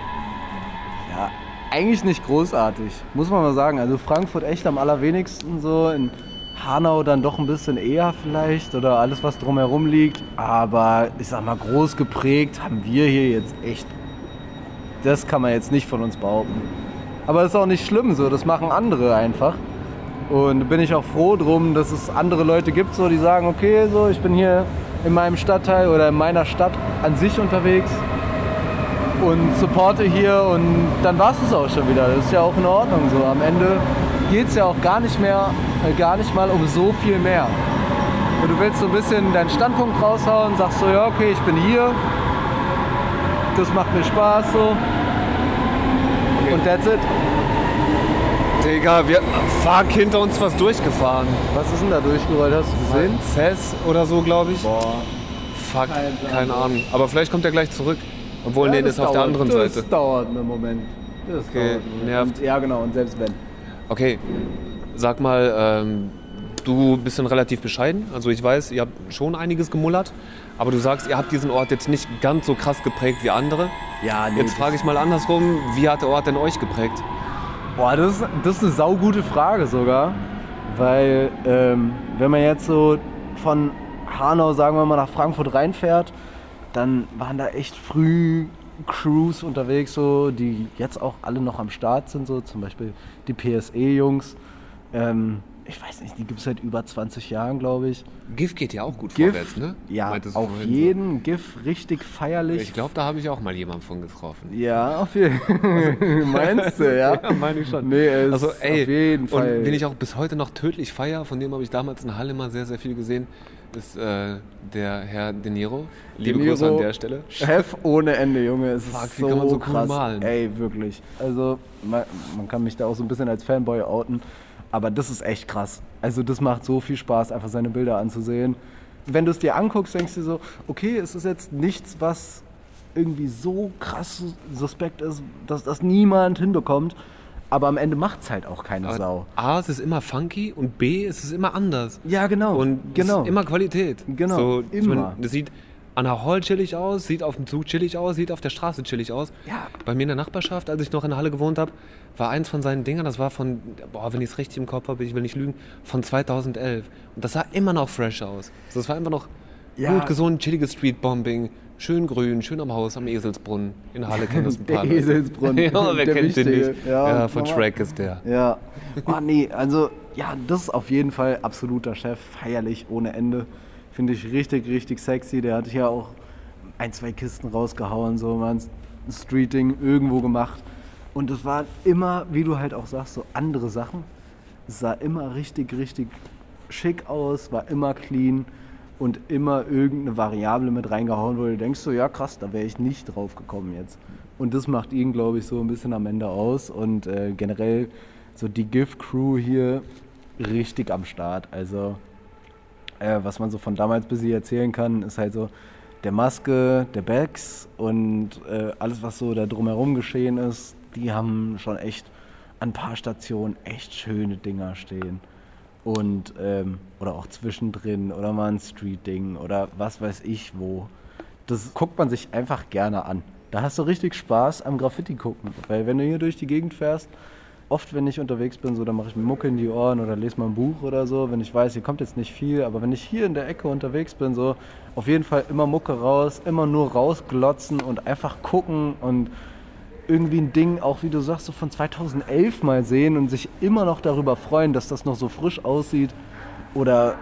Eigentlich nicht großartig, muss man mal sagen. Also Frankfurt echt am allerwenigsten so, in Hanau dann doch ein bisschen eher vielleicht oder alles, was drumherum liegt. Aber ich sag mal, groß geprägt haben wir hier jetzt echt. Das kann man jetzt nicht von uns behaupten. Aber das ist auch nicht schlimm so, das machen andere einfach. Und bin ich auch froh drum, dass es andere Leute gibt, so, die sagen, okay, so, ich bin hier in meinem Stadtteil oder in meiner Stadt an sich unterwegs und supporte hier und dann war es auch schon wieder. Das ist ja auch in Ordnung so. Am Ende geht es ja auch gar nicht mehr, äh, gar nicht mal um so viel mehr. Und du willst so ein bisschen deinen Standpunkt raushauen, sagst so, ja okay, ich bin hier, das macht mir Spaß so. Und that's it. Digga, wir fuck hinter uns was durchgefahren. Was ist denn da durchgerollt? Hast du gesehen? Cess oder so, glaube ich. Boah. Fuck, keine Ahnung. Aber vielleicht kommt er gleich zurück. Obwohl, nee, das ist auf der anderen das Seite. dauert einen Moment. Das Okay, dauert einen Moment. nervt. Und, ja genau, und selbst wenn. Okay, sag mal, ähm, du bist dann relativ bescheiden. Also ich weiß, ihr habt schon einiges gemullert. Aber du sagst, ihr habt diesen Ort jetzt nicht ganz so krass geprägt wie andere. Ja, nee, Jetzt frage ich mal andersrum, wie hat der Ort denn euch geprägt? Boah, das ist, das ist eine saugute Frage sogar. Weil, ähm, wenn man jetzt so von Hanau, sagen wir mal, nach Frankfurt reinfährt, dann waren da echt früh Crews unterwegs, so, die jetzt auch alle noch am Start sind, so zum Beispiel die PSE-Jungs. Ähm, ich weiß nicht, die gibt es seit über 20 Jahren, glaube ich. GIF geht ja auch gut GIF, vorwärts, ne? ja, auf vorhin so. jeden GIF richtig feierlich. Ich glaube, da habe ich auch mal jemanden von getroffen. ja, auf jeden Fall. Meinst du, ja? Ja, meine ich schon. Nee, es Also, ey, auf jeden Fall. Und wen ich auch bis heute noch tödlich feier, von dem habe ich damals in Halle mal sehr, sehr viel gesehen, ist äh, der Herr De Niro. Liebe De Niro, Grüße an der Stelle. Chef ohne Ende, Junge. Es Fuck, ist wie so, kann man so cool krass. malen? Ey, wirklich. Also, man, man kann mich da auch so ein bisschen als Fanboy outen. Aber das ist echt krass. Also, das macht so viel Spaß, einfach seine Bilder anzusehen. Wenn du es dir anguckst, denkst du so, okay, es ist jetzt nichts, was irgendwie so krass suspekt ist, dass das niemand hinbekommt. Aber am Ende macht es halt auch keine Aber Sau. A, es ist immer funky und B, es ist immer anders. Ja, genau. Und genau. es ist immer Qualität. Genau, So, ich immer. mein, das sieht an der Hall chillig aus, sieht auf dem Zug chillig aus, sieht auf der Straße chillig aus. Ja. Bei mir in der Nachbarschaft, als ich noch in der Halle gewohnt habe, war eins von seinen Dingern, das war von, boah, wenn ich es richtig im Kopf habe, ich will nicht lügen, von 2011. Und das sah immer noch fresh aus. Also das war immer noch Ja. gut gesund, chilliges Streetbombing, schön grün, schön am Haus, am Eselsbrunnen. In Halle kennen das ein Der paar Leute. Eselsbrunnen, ja, wer der kennt den nicht? Ja, Ja, von. Shrek ist der. Ja. Oh nee, also ja, das ist auf jeden Fall absoluter Chef, feierlich ohne Ende. Finde ich richtig, richtig sexy. Der hat hier auch ein, zwei Kisten rausgehauen, so mal ein Streeting irgendwo gemacht. Und es waren immer, wie du halt auch sagst, so andere Sachen. Es sah immer richtig, richtig schick aus, war immer clean und immer irgendeine Variable mit reingehauen, wo du denkst so, ja krass, da wäre ich nicht drauf gekommen jetzt. Und das macht ihn, glaube ich, so ein bisschen am Ende aus und äh, generell so die GIF-Crew hier richtig am Start. Also äh, was man so von damals bis hier erzählen kann, ist halt so der Maske, der Bags und äh, alles, was so da drumherum geschehen ist, die haben schon echt an ein paar Stationen echt schöne Dinger stehen. Und, ähm, oder auch zwischendrin oder mal ein Street-Ding oder was weiß ich wo. Das guckt man sich einfach gerne an. Da hast du richtig Spaß am Graffiti gucken. Weil wenn du hier durch die Gegend fährst, oft wenn ich unterwegs bin, so, dann mache ich mir Mucke in die Ohren oder lese mal ein Buch oder so, wenn ich weiß, hier kommt jetzt nicht viel, aber wenn ich hier in der Ecke unterwegs bin, so, auf jeden Fall immer Mucke raus, immer nur rausglotzen und einfach gucken und irgendwie ein Ding, auch wie du sagst, so von 2011 mal sehen und sich immer noch darüber freuen, dass das noch so frisch aussieht oder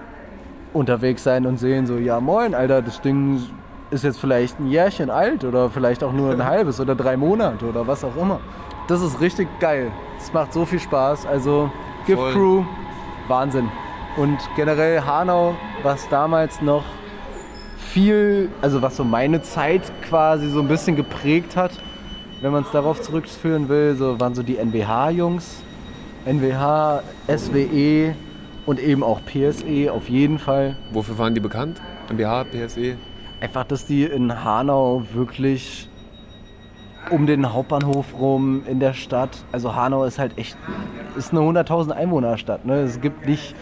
unterwegs sein und sehen so, ja moin, Alter, das Ding ist jetzt vielleicht ein Jährchen alt oder vielleicht auch nur ein halbes oder drei Monate oder was auch immer. Das ist richtig geil. Es macht so viel Spaß. Also Gift Voll. Crew, Wahnsinn. Und generell Hanau, was damals noch viel, also was so meine Zeit quasi so ein bisschen geprägt hat, wenn man es darauf zurückführen will, so waren so die NWH-Jungs. NWH, SWE und eben auch PSE auf jeden Fall. Wofür waren die bekannt? MBH, PSE? Einfach, dass die in Hanau wirklich um den Hauptbahnhof rum in der Stadt, also Hanau ist halt echt, ist eine 100.000 Einwohnerstadt. Ne? Es gibt nicht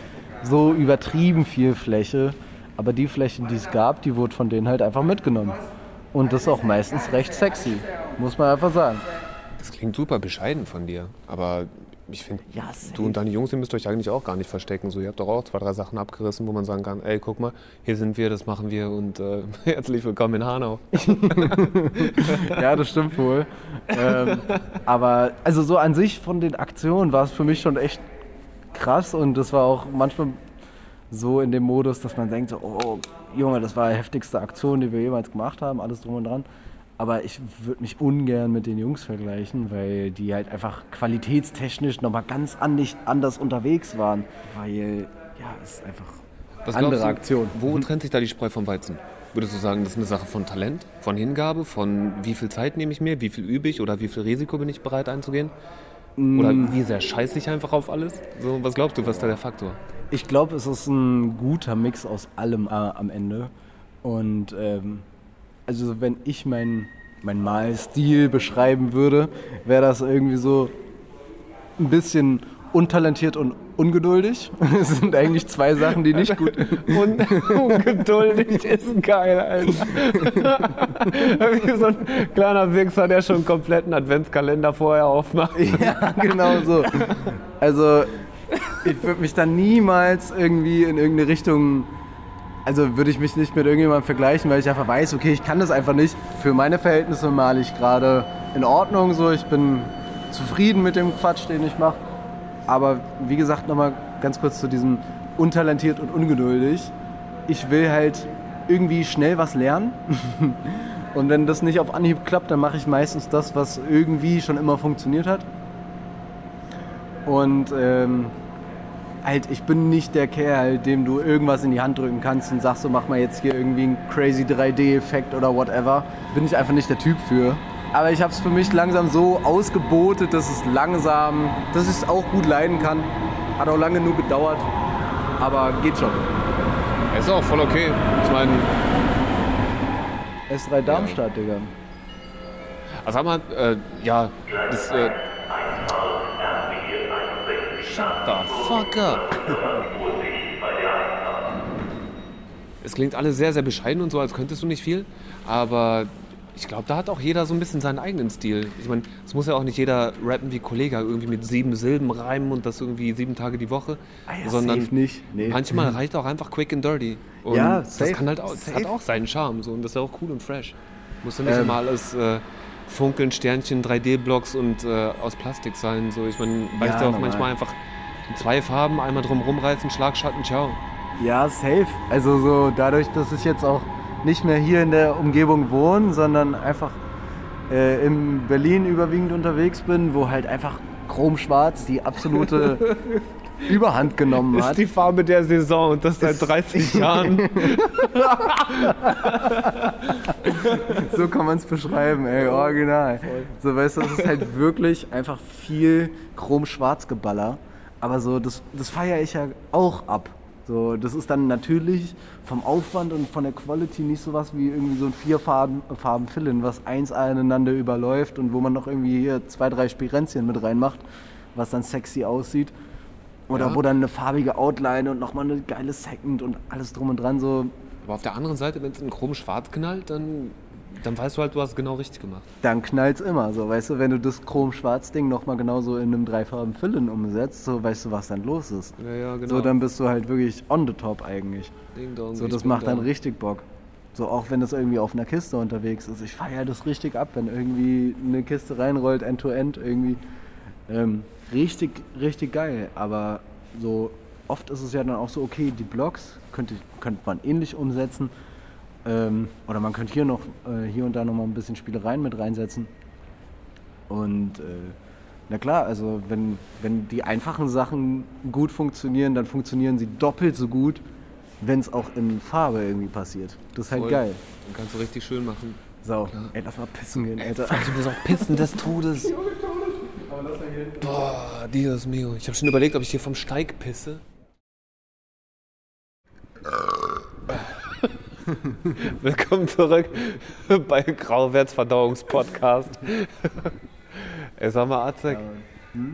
so übertrieben viel Fläche, aber die Flächen, die es gab, die wurde von denen halt einfach mitgenommen. Und das ist auch meistens recht sexy, muss man einfach sagen. Das klingt super bescheiden von dir, aber ich finde, Ja, du und deine Jungs, ihr müsst euch eigentlich auch gar nicht verstecken. So, ihr habt doch auch zwei, drei Sachen abgerissen, wo man sagen kann, ey, guck mal, hier sind wir, das machen wir und äh, herzlich willkommen in Hanau. Ja, das stimmt wohl. ähm, aber also so an sich von den Aktionen war es für mich schon echt krass und das war auch manchmal so in dem Modus, dass man denkt, so, oh Junge, das war die heftigste Aktion, die wir jemals gemacht haben, alles drum und dran. Aber ich würde mich ungern mit den Jungs vergleichen, weil die halt einfach qualitätstechnisch nochmal ganz an- anders unterwegs waren. Weil, ja, es ist einfach Was andere du, Aktion. Wo trennt sich da die Spreu vom Weizen? Würdest du sagen, das ist eine Sache von Talent, von Hingabe, von wie viel Zeit nehme ich mir, wie viel übe ich oder wie viel Risiko bin ich bereit einzugehen? Oder wie sehr scheiße ich einfach auf alles? So, was glaubst du, was ist da der Faktor? Ich glaube, es ist ein guter Mix aus allem äh, am Ende. Und ähm, also wenn ich meinen mein Malstil beschreiben würde, wäre das irgendwie so ein bisschen untalentiert und ungeduldig. Das sind eigentlich zwei Sachen, die nicht gut Und ungeduldig ist geil, Alter. Wie so ein kleiner Wichser, der schon einen kompletten Adventskalender vorher aufmacht. Ja, genau so. Also ich würde mich dann niemals irgendwie in irgendeine Richtung, also würde ich mich nicht mit irgendjemandem vergleichen, weil ich einfach weiß, okay, ich kann das einfach nicht. Für meine Verhältnisse male ich gerade in Ordnung, so ich bin zufrieden mit dem Quatsch, den ich mache. Aber wie gesagt, nochmal ganz kurz zu diesem untalentiert und ungeduldig. Ich will halt irgendwie schnell was lernen. Und wenn das nicht auf Anhieb klappt, dann mache ich meistens das, was irgendwie schon immer funktioniert hat. Und ähm, halt, ich bin nicht der Kerl, dem du irgendwas in die Hand drücken kannst und sagst, so mach mal jetzt hier irgendwie einen crazy 3D-Effekt oder whatever. Bin ich einfach nicht der Typ für. Aber ich habe es für mich langsam so ausgebotet, dass es langsam, dass ich es auch gut leiden kann. Hat auch lange genug gedauert, aber geht schon. Ist auch voll okay. Ich meine, S3 Darmstadt, Digga. also sag mal, äh, ja, das. Äh, Shut the fuck up. Es klingt alles sehr, sehr bescheiden und so, als könntest du nicht viel. Aber ich glaube, da hat auch jeder so ein bisschen seinen eigenen Stil. Ich meine, es muss ja auch nicht jeder rappen wie Kollega, irgendwie mit sieben Silben reimen und das irgendwie sieben Tage die Woche. sondern safe nicht. Nee. manchmal reicht auch einfach quick and dirty. Und Ja, das safe, kann halt auch, das hat auch seinen Charme. So, und das ist ja auch cool und fresh. Muss ja nicht Ähm. immer alles äh, Funkeln, Sternchen, 3D-Blocks und äh, aus Plastik sein. So, ich meine, ja, Ja, auch normal. manchmal einfach in zwei Farben, einmal drum rumreißen, Schlagschatten, ciao. Ja, safe. Also so dadurch, dass ich jetzt auch nicht mehr hier in der Umgebung wohne, sondern einfach äh, in Berlin überwiegend unterwegs bin, wo halt einfach Chromschwarz die absolute Überhand genommen hat. Ist die Farbe der Saison und das seit Ist- 30 Jahren. So kann man es beschreiben, ey, original. So, weißt du, es ist halt wirklich einfach viel Chrom-Schwarz-Geballer. Aber so, das, das feiere ich ja auch ab. So, das ist dann natürlich vom Aufwand und von der Quality nicht sowas wie irgendwie so ein vierfarben Farben Fill-In, was eins aneinander überläuft und wo man noch irgendwie hier zwei, drei Spirenzchen mit reinmacht, was dann sexy aussieht. Oder Ja. wo dann eine farbige Outline und nochmal eine geile Second und alles drum und dran so. Aber auf der anderen Seite, wenn es in Chrom schwarz knallt, dann, dann weißt du halt, du hast es genau richtig gemacht. dann knallt's immer. So, weißt du, wenn du das Chrom-Schwarz-Ding nochmal genauso in einem dreifarben Fillen umsetzt, so weißt du, was dann los ist. Ja, ja, genau. So, dann bist du halt wirklich on the top eigentlich. Ding dong, So, das macht da. dann richtig Bock. So, auch wenn das irgendwie auf einer Kiste unterwegs ist. Ich feiere das richtig ab, wenn irgendwie eine Kiste reinrollt, end-to-end irgendwie. Ähm, richtig, richtig geil. Aber so oft ist es ja dann auch so, okay, die Blocks könnte, könnte man ähnlich umsetzen. Ähm, oder man könnte hier noch äh, hier und da noch mal ein bisschen Spielereien mit reinsetzen. Und äh, na klar, also wenn, wenn die einfachen Sachen gut funktionieren, dann funktionieren sie doppelt so gut, wenn es auch in Farbe irgendwie passiert. Das ist halt Voll. geil. Dann kannst du richtig schön machen. So, ey, lass mal pissen gehen, Alter. Ich muss auch pissen des Todes. Boah, Dios mio. Ich habe schon überlegt, ob ich hier vom Steig pisse. Willkommen zurück bei Grauwärts Verdauungspodcast. Ey, sag mal, Azek,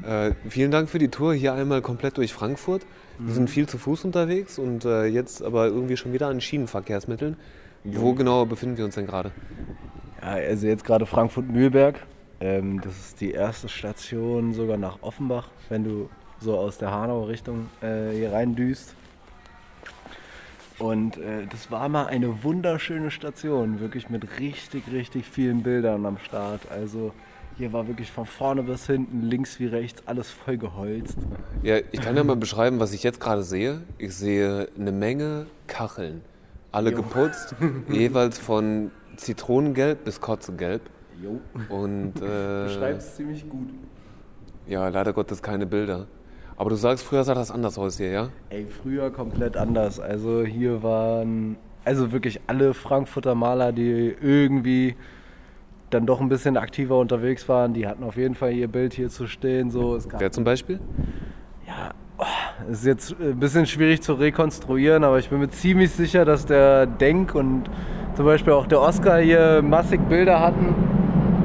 äh, vielen Dank für die Tour hier einmal komplett durch Frankfurt. Wir sind viel zu Fuß unterwegs und äh, jetzt aber irgendwie schon wieder an Schienenverkehrsmitteln. Wo genau befinden wir uns denn gerade? Ja, also jetzt gerade Frankfurt-Mühlberg. Ähm, das ist die erste Station sogar nach Offenbach, wenn du so aus der Hanauer Richtung äh, hier reindüst. Und äh, das war mal eine wunderschöne Station, wirklich mit richtig, richtig vielen Bildern am Start. Also hier war wirklich von vorne bis hinten, links wie rechts, alles voll geholzt. Ja, ich kann ja mal beschreiben, was ich jetzt gerade sehe. Ich sehe eine Menge Kacheln. Alle Jo. geputzt, jeweils von Zitronengelb bis Kotzegelb. Jo. Und Du äh, schreibst ziemlich gut. ja, leider Gottes keine Bilder. Aber du sagst, früher sah das anders aus hier, ja? Ey, früher komplett anders. Also hier waren also wirklich alle Frankfurter Maler, die irgendwie dann doch ein bisschen aktiver unterwegs waren, die hatten auf jeden Fall ihr Bild hier zu stehen. So, Wer zum Beispiel? ja, oh, es ist jetzt ein bisschen schwierig zu rekonstruieren, aber ich bin mir ziemlich sicher, dass der Denk und zum Beispiel auch der Oscar hier massig Bilder hatten.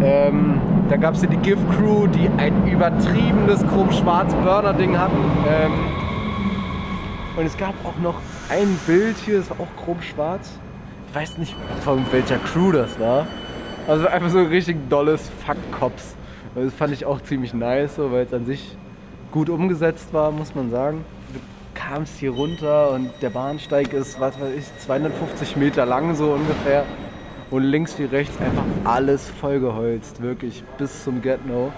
Ähm, da gab es hier die Gift Crew, die ein übertriebenes Chrom-Schwarz-Burner-Ding hatten. Ähm, und es gab auch noch ein Bild hier, das war auch Chrom-Schwarz. Ich weiß nicht, von welcher Crew das war. Also einfach so ein richtig dolles Fuck-Cops. Und Das fand ich auch ziemlich nice, so, weil es an sich gut umgesetzt war, muss man sagen. Du kamst hier runter und der Bahnsteig ist, was weiß ich, 250 Meter lang so ungefähr. Und links wie rechts einfach alles vollgeholzt, wirklich bis zum Get-No.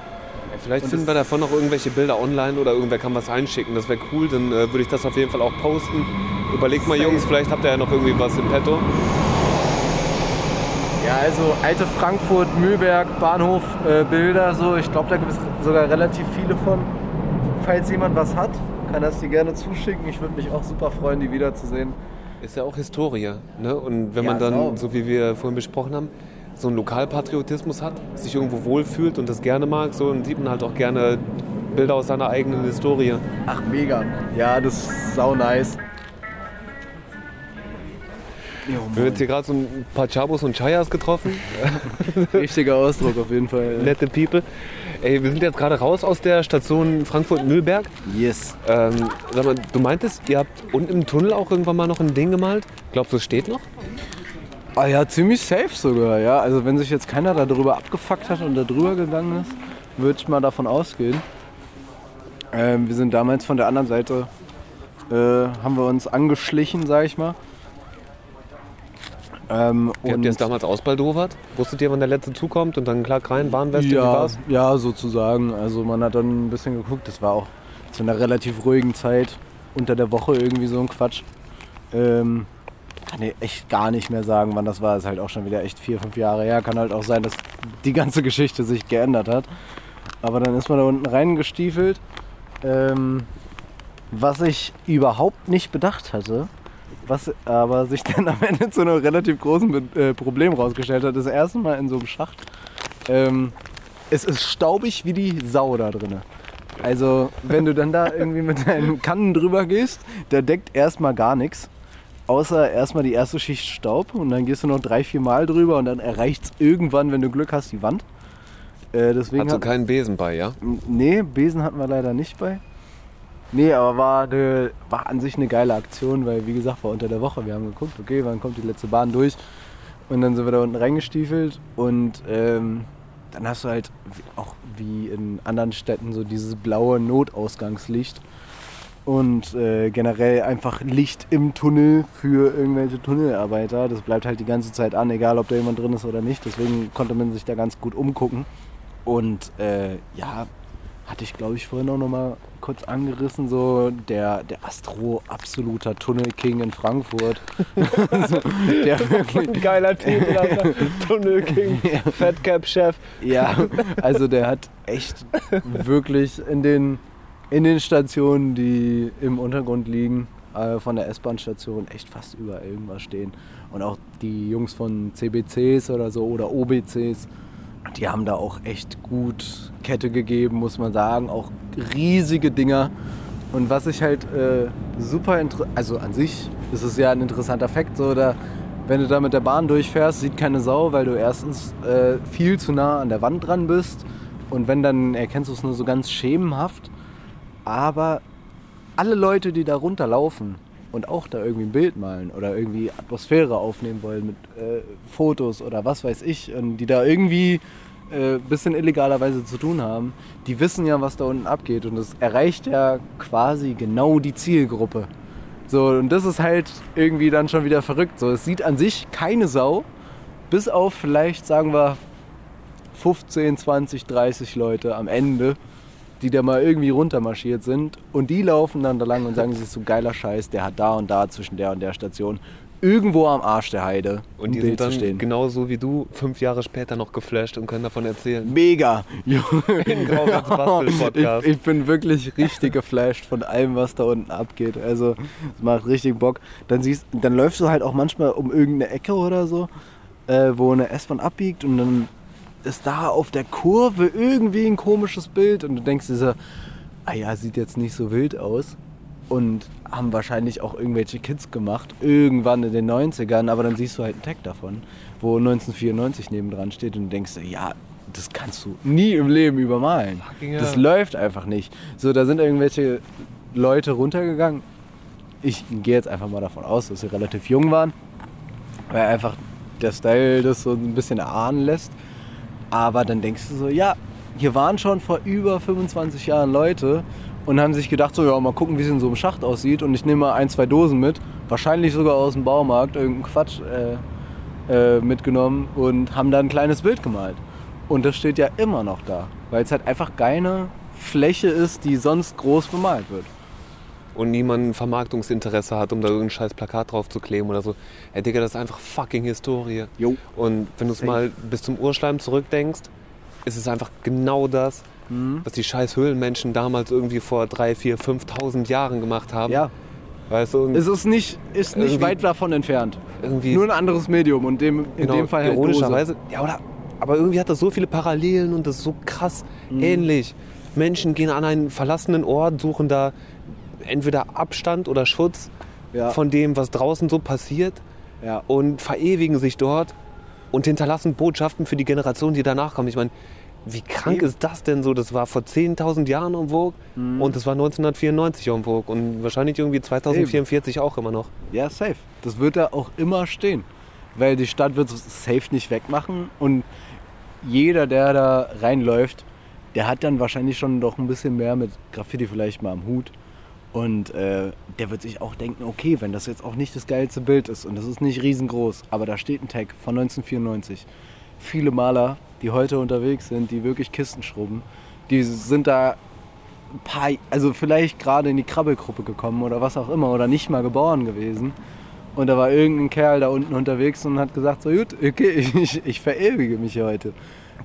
Vielleicht finden wir davon noch irgendwelche Bilder online oder irgendwer kann was einschicken. Das wäre cool, dann äh, würde ich das auf jeden Fall auch posten. Überlegt mal. Jungs, vielleicht habt ihr ja noch irgendwie was im Petto. Ja, also alte Frankfurt, Mühlberg, Bahnhof, äh, Bilder, so. Ich glaube, da gibt es sogar relativ viele von. Falls jemand was hat, kann das dir gerne zuschicken. Ich würde mich auch super freuen, die wiederzusehen. Ist ja auch Historie. Ne? Und wenn Ja, man dann, sau. so wie wir vorhin besprochen haben, so einen Lokalpatriotismus hat, sich irgendwo wohlfühlt und das gerne mag, so dann sieht man halt auch gerne Bilder aus seiner eigenen Historie. Ach, mega. Ja, das ist sau nice. Wir haben jetzt hier gerade so ein paar Chabos und Chayas getroffen. Richtiger Ausdruck auf jeden Fall. Nette People. Ey, wir sind jetzt gerade raus aus der Station Frankfurt-Mühlberg. Yes. Ähm, sag mal, du meintest, ihr habt unten im Tunnel auch irgendwann mal noch ein Ding gemalt? Glaubst du, es steht noch? Ah ja, ziemlich safe sogar, ja. Also wenn sich jetzt keiner darüber abgefuckt hat und da drüber gegangen ist, würde ich mal davon ausgehen. Ähm, wir sind damals von der anderen Seite, äh, haben wir uns angeschlichen, sag ich mal. Ähm, Wie habt ihr es damals ausbaldowert? Wusstet ihr, wann der letzte zukommt und dann klar rein, Bahnweste, wie ja, war's? ja, sozusagen. Also man hat dann ein bisschen geguckt. Das war auch zu einer relativ ruhigen Zeit unter der Woche irgendwie so ein Quatsch. Ähm, kann ich echt gar nicht mehr sagen, wann das war. Ist halt auch schon wieder echt vier, fünf Jahre her. Kann halt auch sein, dass die ganze Geschichte sich geändert hat. Aber dann ist man da unten reingestiefelt. Ähm, was ich überhaupt nicht bedacht hatte, was aber sich dann am Ende zu einem relativ großen äh, Problem rausgestellt hat, das erste Mal in so einem Schacht. Ähm, es ist staubig wie die Sau da drin. Also, wenn du dann da irgendwie mit deinen Kannen drüber gehst, der deckt erstmal gar nichts. Außer erstmal die erste Schicht Staub und dann gehst du noch drei, vier Mal drüber und dann erreicht es irgendwann, wenn du Glück hast, die Wand. Äh, deswegen Hast du hat- keinen Besen bei, ja? Nee, Besen hatten wir leider nicht bei. Nee, aber war, ne, war an sich eine geile Aktion, weil wie gesagt, war unter der Woche. Wir haben geguckt, okay, wann kommt die letzte Bahn durch. Und dann sind wir da unten reingestiefelt und ähm, dann hast du halt auch wie in anderen Städten so dieses blaue Notausgangslicht. Und äh, generell einfach Licht im Tunnel für irgendwelche Tunnelarbeiter. Das bleibt halt die ganze Zeit an, egal ob da jemand drin ist oder nicht. Deswegen konnte man sich da ganz gut umgucken. Und äh, ja, hatte ich glaube ich vorhin auch noch mal kurz angerissen, so der, der Astro absoluter Tunnel-King in Frankfurt. so, der wirklich, Geiler Titel, Alter. Tunnel King, Fatcap-Chef. ja, also der hat echt wirklich in den, in den Stationen, die im Untergrund liegen, äh, von der S-Bahn-Station echt fast überall irgendwas stehen. Und auch die Jungs von CBCs oder so oder OBCs, die haben da auch echt gut Kette gegeben, muss man sagen. Auch riesige Dinger. Und was ich halt äh, super interessant, also an sich ist es ja ein interessanter Fakt, so da, wenn du da mit der Bahn durchfährst, sieht keine Sau, weil du erstens äh, viel zu nah an der Wand dran bist und wenn dann erkennst du es nur so ganz schemenhaft. Aber alle Leute, die da runterlaufen und auch da irgendwie ein Bild malen oder irgendwie Atmosphäre aufnehmen wollen mit äh, Fotos oder was weiß ich, und die da irgendwie ein äh, bisschen illegalerweise zu tun haben, die wissen ja, was da unten abgeht und es erreicht ja quasi genau die Zielgruppe. So, und das ist halt irgendwie dann schon wieder verrückt. So, es sieht an sich keine Sau, bis auf vielleicht, sagen wir, 15, 20, 30 Leute am Ende, die da mal irgendwie runtermarschiert sind und die laufen dann da lang und sagen, das ist so geiler Scheiß, der hat da und da zwischen der und der Station irgendwo am Arsch der Heide. Und um die Bild sind dann zu stehen. genauso wie du fünf Jahre später noch geflasht und können davon erzählen. Mega! Ich, ich bin wirklich richtig geflasht von allem, was da unten abgeht. Also, es macht richtig Bock. Dann, siehst, dann läufst du halt auch manchmal um irgendeine Ecke oder so, äh, wo eine S-Bahn abbiegt und dann ist da auf der Kurve irgendwie ein komisches Bild und du denkst dir so, ah ja, sieht jetzt nicht so wild aus. Und haben wahrscheinlich auch irgendwelche Kids gemacht, irgendwann in den 90ern, aber dann siehst du halt einen Tag davon, wo 1994 nebendran steht und du denkst, dir, ja, das kannst du nie im Leben übermalen. Fucking Das hell. läuft einfach nicht. So, da sind irgendwelche Leute runtergegangen. Ich gehe jetzt einfach mal davon aus, dass sie relativ jung waren, weil einfach der Style das so ein bisschen erahnen lässt. Aber dann denkst du so, ja, hier waren schon vor über 25 Jahren Leute und haben sich gedacht, so, ja, mal gucken, wie es in so einem Schacht aussieht. Und ich nehme mal ein, zwei Dosen mit, wahrscheinlich sogar aus dem Baumarkt, irgendeinen Quatsch äh, äh, mitgenommen und haben da ein kleines Bild gemalt. Und das steht ja immer noch da, weil es halt einfach keine Fläche ist, die sonst groß bemalt wird. Und niemand ein Vermarktungsinteresse hat, um da irgendein scheiß Plakat drauf zu kleben oder so. Ey, Digga, das ist einfach fucking Historie. Jo. Und wenn du es mal bis zum Urschleim zurückdenkst, ist es einfach genau das, Mhm. was die scheiß Höhlenmenschen damals irgendwie vor 3, 4, 5.000 Jahren gemacht haben. Ja, Weißt du, es ist nicht, ist nicht weit davon entfernt. irgendwie Nur ein anderes Medium und dem, in genau, dem Fall halt ironischerweise. Ja, oder? Aber irgendwie hat das so viele Parallelen und das ist so krass Mhm. ähnlich. Menschen gehen an einen verlassenen Ort, suchen da entweder Abstand oder Schutz Ja. von dem, was draußen so passiert Ja. und verewigen sich dort und hinterlassen Botschaften für die Generation, die danach kommen. Ich meine, wie krank Eben. ist das denn so? Das war vor 10.000 Jahren en vogue Mhm. und das war 1994 en vogue und wahrscheinlich irgendwie 2044 auch immer noch. Ja, safe. Das wird da auch immer stehen. Weil die Stadt wird es safe nicht wegmachen und jeder, der da reinläuft, der hat dann wahrscheinlich schon doch ein bisschen mehr mit Graffiti vielleicht mal am Hut. Und äh, der wird sich auch denken, okay, wenn das jetzt auch nicht das geilste Bild ist und das ist nicht riesengroß, aber da steht ein Tag von 1994. Viele Maler, die heute unterwegs sind, die wirklich Kisten schrubben, die sind da ein paar, also vielleicht gerade in die Krabbelgruppe gekommen oder was auch immer oder nicht mal geboren gewesen. Und da war irgendein Kerl da unten unterwegs und hat gesagt, so gut, okay, ich, ich verewige mich heute.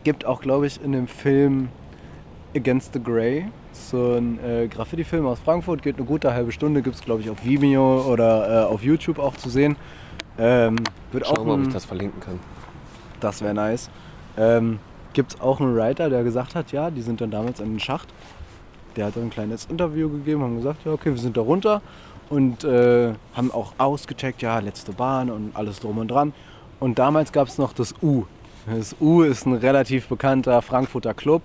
Gibt auch, glaube ich, in dem Film Against the Grey, so ein äh, Graffiti-Film aus Frankfurt, geht eine gute halbe Stunde, gibt es, glaube ich, auf Vimeo oder äh, auf YouTube auch zu sehen. Ähm, wird Schau auch mal, ob ein- ich das verlinken kann. das wäre nice. Ähm, Gibt es auch einen Writer, der gesagt hat, ja, die sind dann damals in den Schacht. Der hat dann ein kleines Interview gegeben, haben gesagt, ja, okay, wir sind da runter und äh, haben auch ausgecheckt, ja, letzte Bahn und alles drum und dran. Und damals gab es noch das U. Das U ist ein relativ bekannter Frankfurter Club,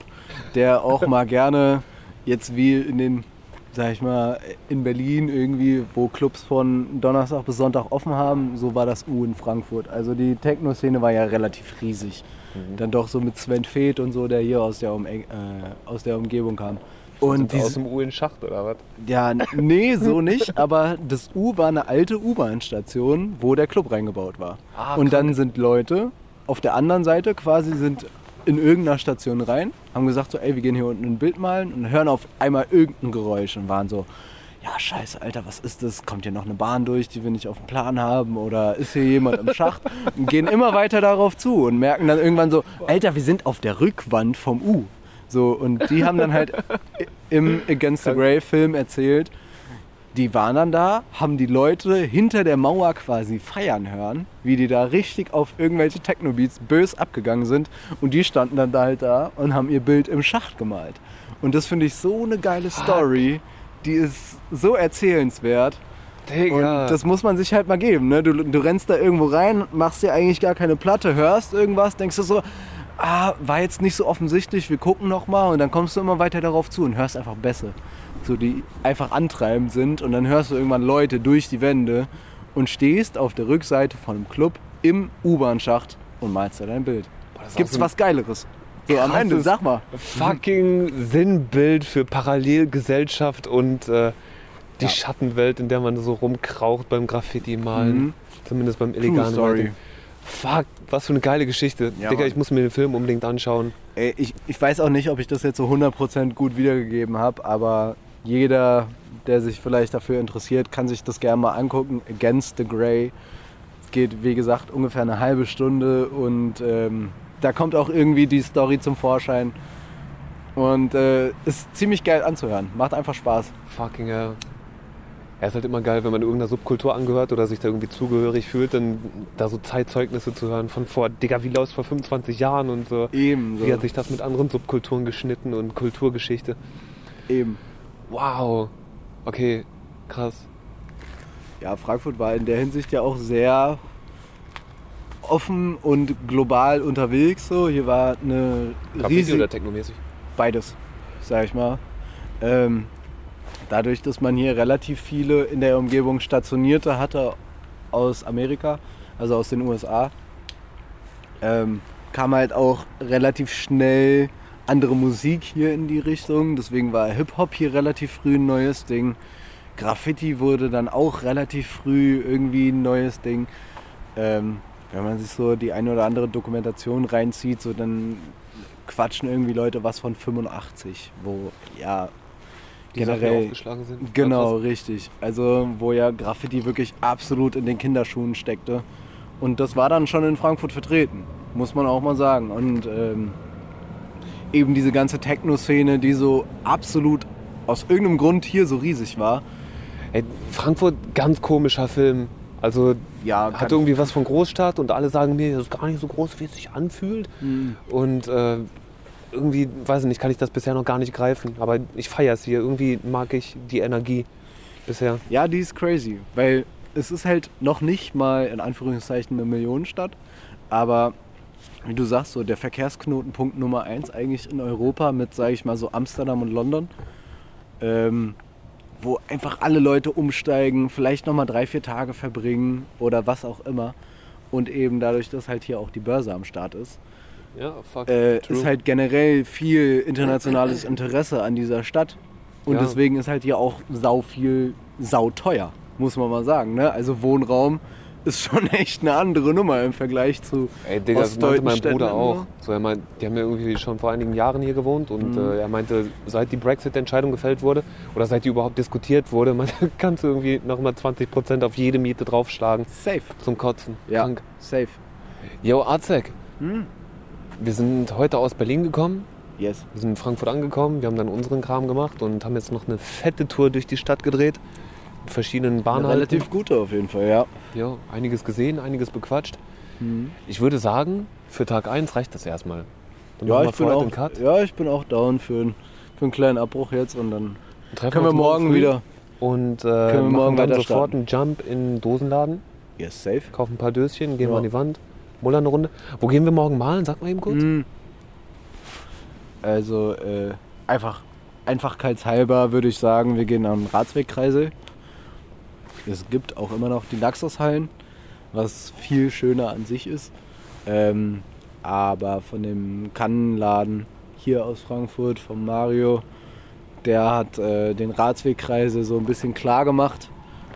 der auch mal gerne jetzt wie in den, sag ich mal, in Berlin irgendwie, wo Clubs von Donnerstag bis Sonntag offen haben, so war das U in Frankfurt. Also die Techno-Szene war ja relativ riesig. Dann doch so mit Sven Feth und so, der hier aus der, um äh, aus der Umgebung kam. Und diese, aus dem U in Schacht oder was? ja, nee, so nicht, aber das U war eine alte U-Bahn-Station, wo der Club reingebaut war. Ah, und dann sind Leute auf der anderen Seite quasi sind in irgendeiner Station rein, haben gesagt so, ey, wir gehen hier unten ein Bild malen und hören auf einmal irgendein Geräusch und waren so, ja, scheiße, Alter, was ist das? Kommt hier noch eine Bahn durch, die wir nicht auf dem Plan haben? Oder ist hier jemand im Schacht? Und gehen immer weiter darauf zu und merken dann irgendwann so, Alter, wir sind auf der Rückwand vom U. So, und die haben dann halt im Against the Grey Film erzählt, die waren dann da, haben die Leute hinter der Mauer quasi feiern hören, wie die da richtig auf irgendwelche Techno-Beats bös abgegangen sind. Und die standen dann da halt da und haben ihr Bild im Schacht gemalt. Und das finde ich so eine geile Story. Die ist so erzählenswert. Digga. Und das muss man sich halt mal geben. Ne? Du, du rennst da irgendwo rein, machst dir eigentlich gar keine Platte, hörst irgendwas, denkst du so, ah, war jetzt nicht so offensichtlich, wir gucken noch mal und dann kommst du immer weiter darauf zu und hörst einfach besser. So, die einfach antreibend sind und dann hörst du irgendwann Leute durch die Wände und stehst auf der Rückseite von einem Club im U-Bahn-Schacht und malst da dein Bild. ist Gibt's was Geileres? So am Ende, sag mal. fucking Sinnbild für Parallelgesellschaft und äh, die Ja. Schattenwelt, in der man so rumkraucht beim Graffiti malen. Mhm. Zumindest beim illegalen Story. Writing. Fuck, was für eine geile Geschichte. Ja, Digga, ich muss mir den Film unbedingt anschauen. Ey, ich, ich weiß auch nicht, ob ich das jetzt so 100% gut wiedergegeben habe, aber jeder, der sich vielleicht dafür interessiert, kann sich das gerne mal angucken. Against the Grey. Es geht, wie gesagt, ungefähr eine halbe Stunde und ähm, da kommt auch irgendwie die Story zum Vorschein. Und äh, ist ziemlich geil anzuhören. Macht einfach Spaß. Fucking hell. Er ist halt immer geil, wenn man irgendeiner Subkultur angehört oder sich da irgendwie zugehörig fühlt, dann da so Zeitzeugnisse zu hören von vor, Digga, wie läuft vor 25 Jahren und so. Eben. So. Wie hat sich das mit anderen Subkulturen geschnitten und Kulturgeschichte. Eben. Wow. Okay, krass. Ja, Frankfurt war in der Hinsicht ja auch sehr offen und global unterwegs. So. Hier war eine riesige... oder technomäßig? beides, sag ich mal. Ähm, dadurch, dass man hier relativ viele in der Umgebung Stationierte hatte aus Amerika, also aus den USA, ähm, kam halt auch relativ schnell andere Musik hier in die Richtung. Deswegen war Hip-Hop hier relativ früh ein neues Ding. Graffiti wurde dann auch relativ früh irgendwie ein neues Ding. Ähm, wenn man sich so die eine oder andere Dokumentation reinzieht, so dann quatschen irgendwie Leute was von 85, wo ja Die generell aufgeschlagen sind. Genau, richtig. Also wo ja Graffiti wirklich absolut in den Kinderschuhen steckte. Und das war dann schon in Frankfurt vertreten, muss man auch mal sagen. Und ähm, eben diese ganze Techno-Szene, die so absolut aus irgendeinem Grund hier so riesig war. Ey, Frankfurt, ganz komischer Film. Also Ja, hat irgendwie was von Großstadt und alle sagen mir, das ist gar nicht so groß, wie es sich anfühlt. Mhm. Und äh, irgendwie, weiß ich nicht, kann ich das bisher noch gar nicht greifen. Aber ich feiere es hier. Irgendwie mag ich die Energie bisher. Ja, die ist crazy, weil es ist halt noch nicht mal in Anführungszeichen eine Millionenstadt, aber wie du sagst, so der Verkehrsknotenpunkt Nummer eins eigentlich in Europa mit, sage ich mal, so Amsterdam und London, ähm, wo einfach alle Leute umsteigen, vielleicht nochmal drei, vier Tage verbringen oder was auch immer. Und eben dadurch, dass halt hier auch die Börse am Start ist, Ja, fuck. äh, ist halt generell viel internationales Interesse an dieser Stadt. Und Ja. deswegen ist halt hier auch sau viel, sau teuer, muss man mal sagen. Ne? Also Wohnraum ist schon echt eine andere Nummer im Vergleich zu Ey, Digga, das meinte mein Städten Bruder auch. immer. So, er meint, die haben ja irgendwie schon vor einigen Jahren hier gewohnt und Mhm. äh, er meinte, seit die Brexit-Entscheidung gefällt wurde oder seit die überhaupt diskutiert wurde, meinte, kannst du irgendwie nochmal 20% auf jede Miete draufschlagen Safe. zum Kotzen. Ja, Krank. safe. Yo, Azek, Hm. wir sind heute aus Berlin gekommen. Yes. Wir sind in Frankfurt angekommen, wir haben dann unseren Kram gemacht und haben jetzt noch eine fette Tour durch die Stadt gedreht. Verschiedenen Bahnhalten. relativ gute auf jeden Fall, ja. Ja, einiges gesehen, einiges bequatscht. Mhm. Ich würde sagen, für Tag 1 reicht das erstmal. Dann Ja, ich bin auch, ja, ich bin auch down für, einen- für einen kleinen Abbruch jetzt und dann Treffen können wir morgen früh wieder. Und äh, wir machen morgen dann sofort einen Jump in den Dosenladen, Yes, safe. kaufen ein paar Döschen, gehen Ja. wir an die Wand, mullern eine Runde. Wo gehen wir morgen malen? Sag mal eben kurz. Mm. Also äh, einfach einfachkeitshalber würde ich sagen, wir gehen am Ratswegkreisel. Es gibt auch immer noch die Naxos-Hallen, was viel schöner an sich ist. Ähm, aber von dem Kannenladen hier aus Frankfurt, von Mario, der hat äh, den Ratswegkreisel so ein bisschen klar gemacht.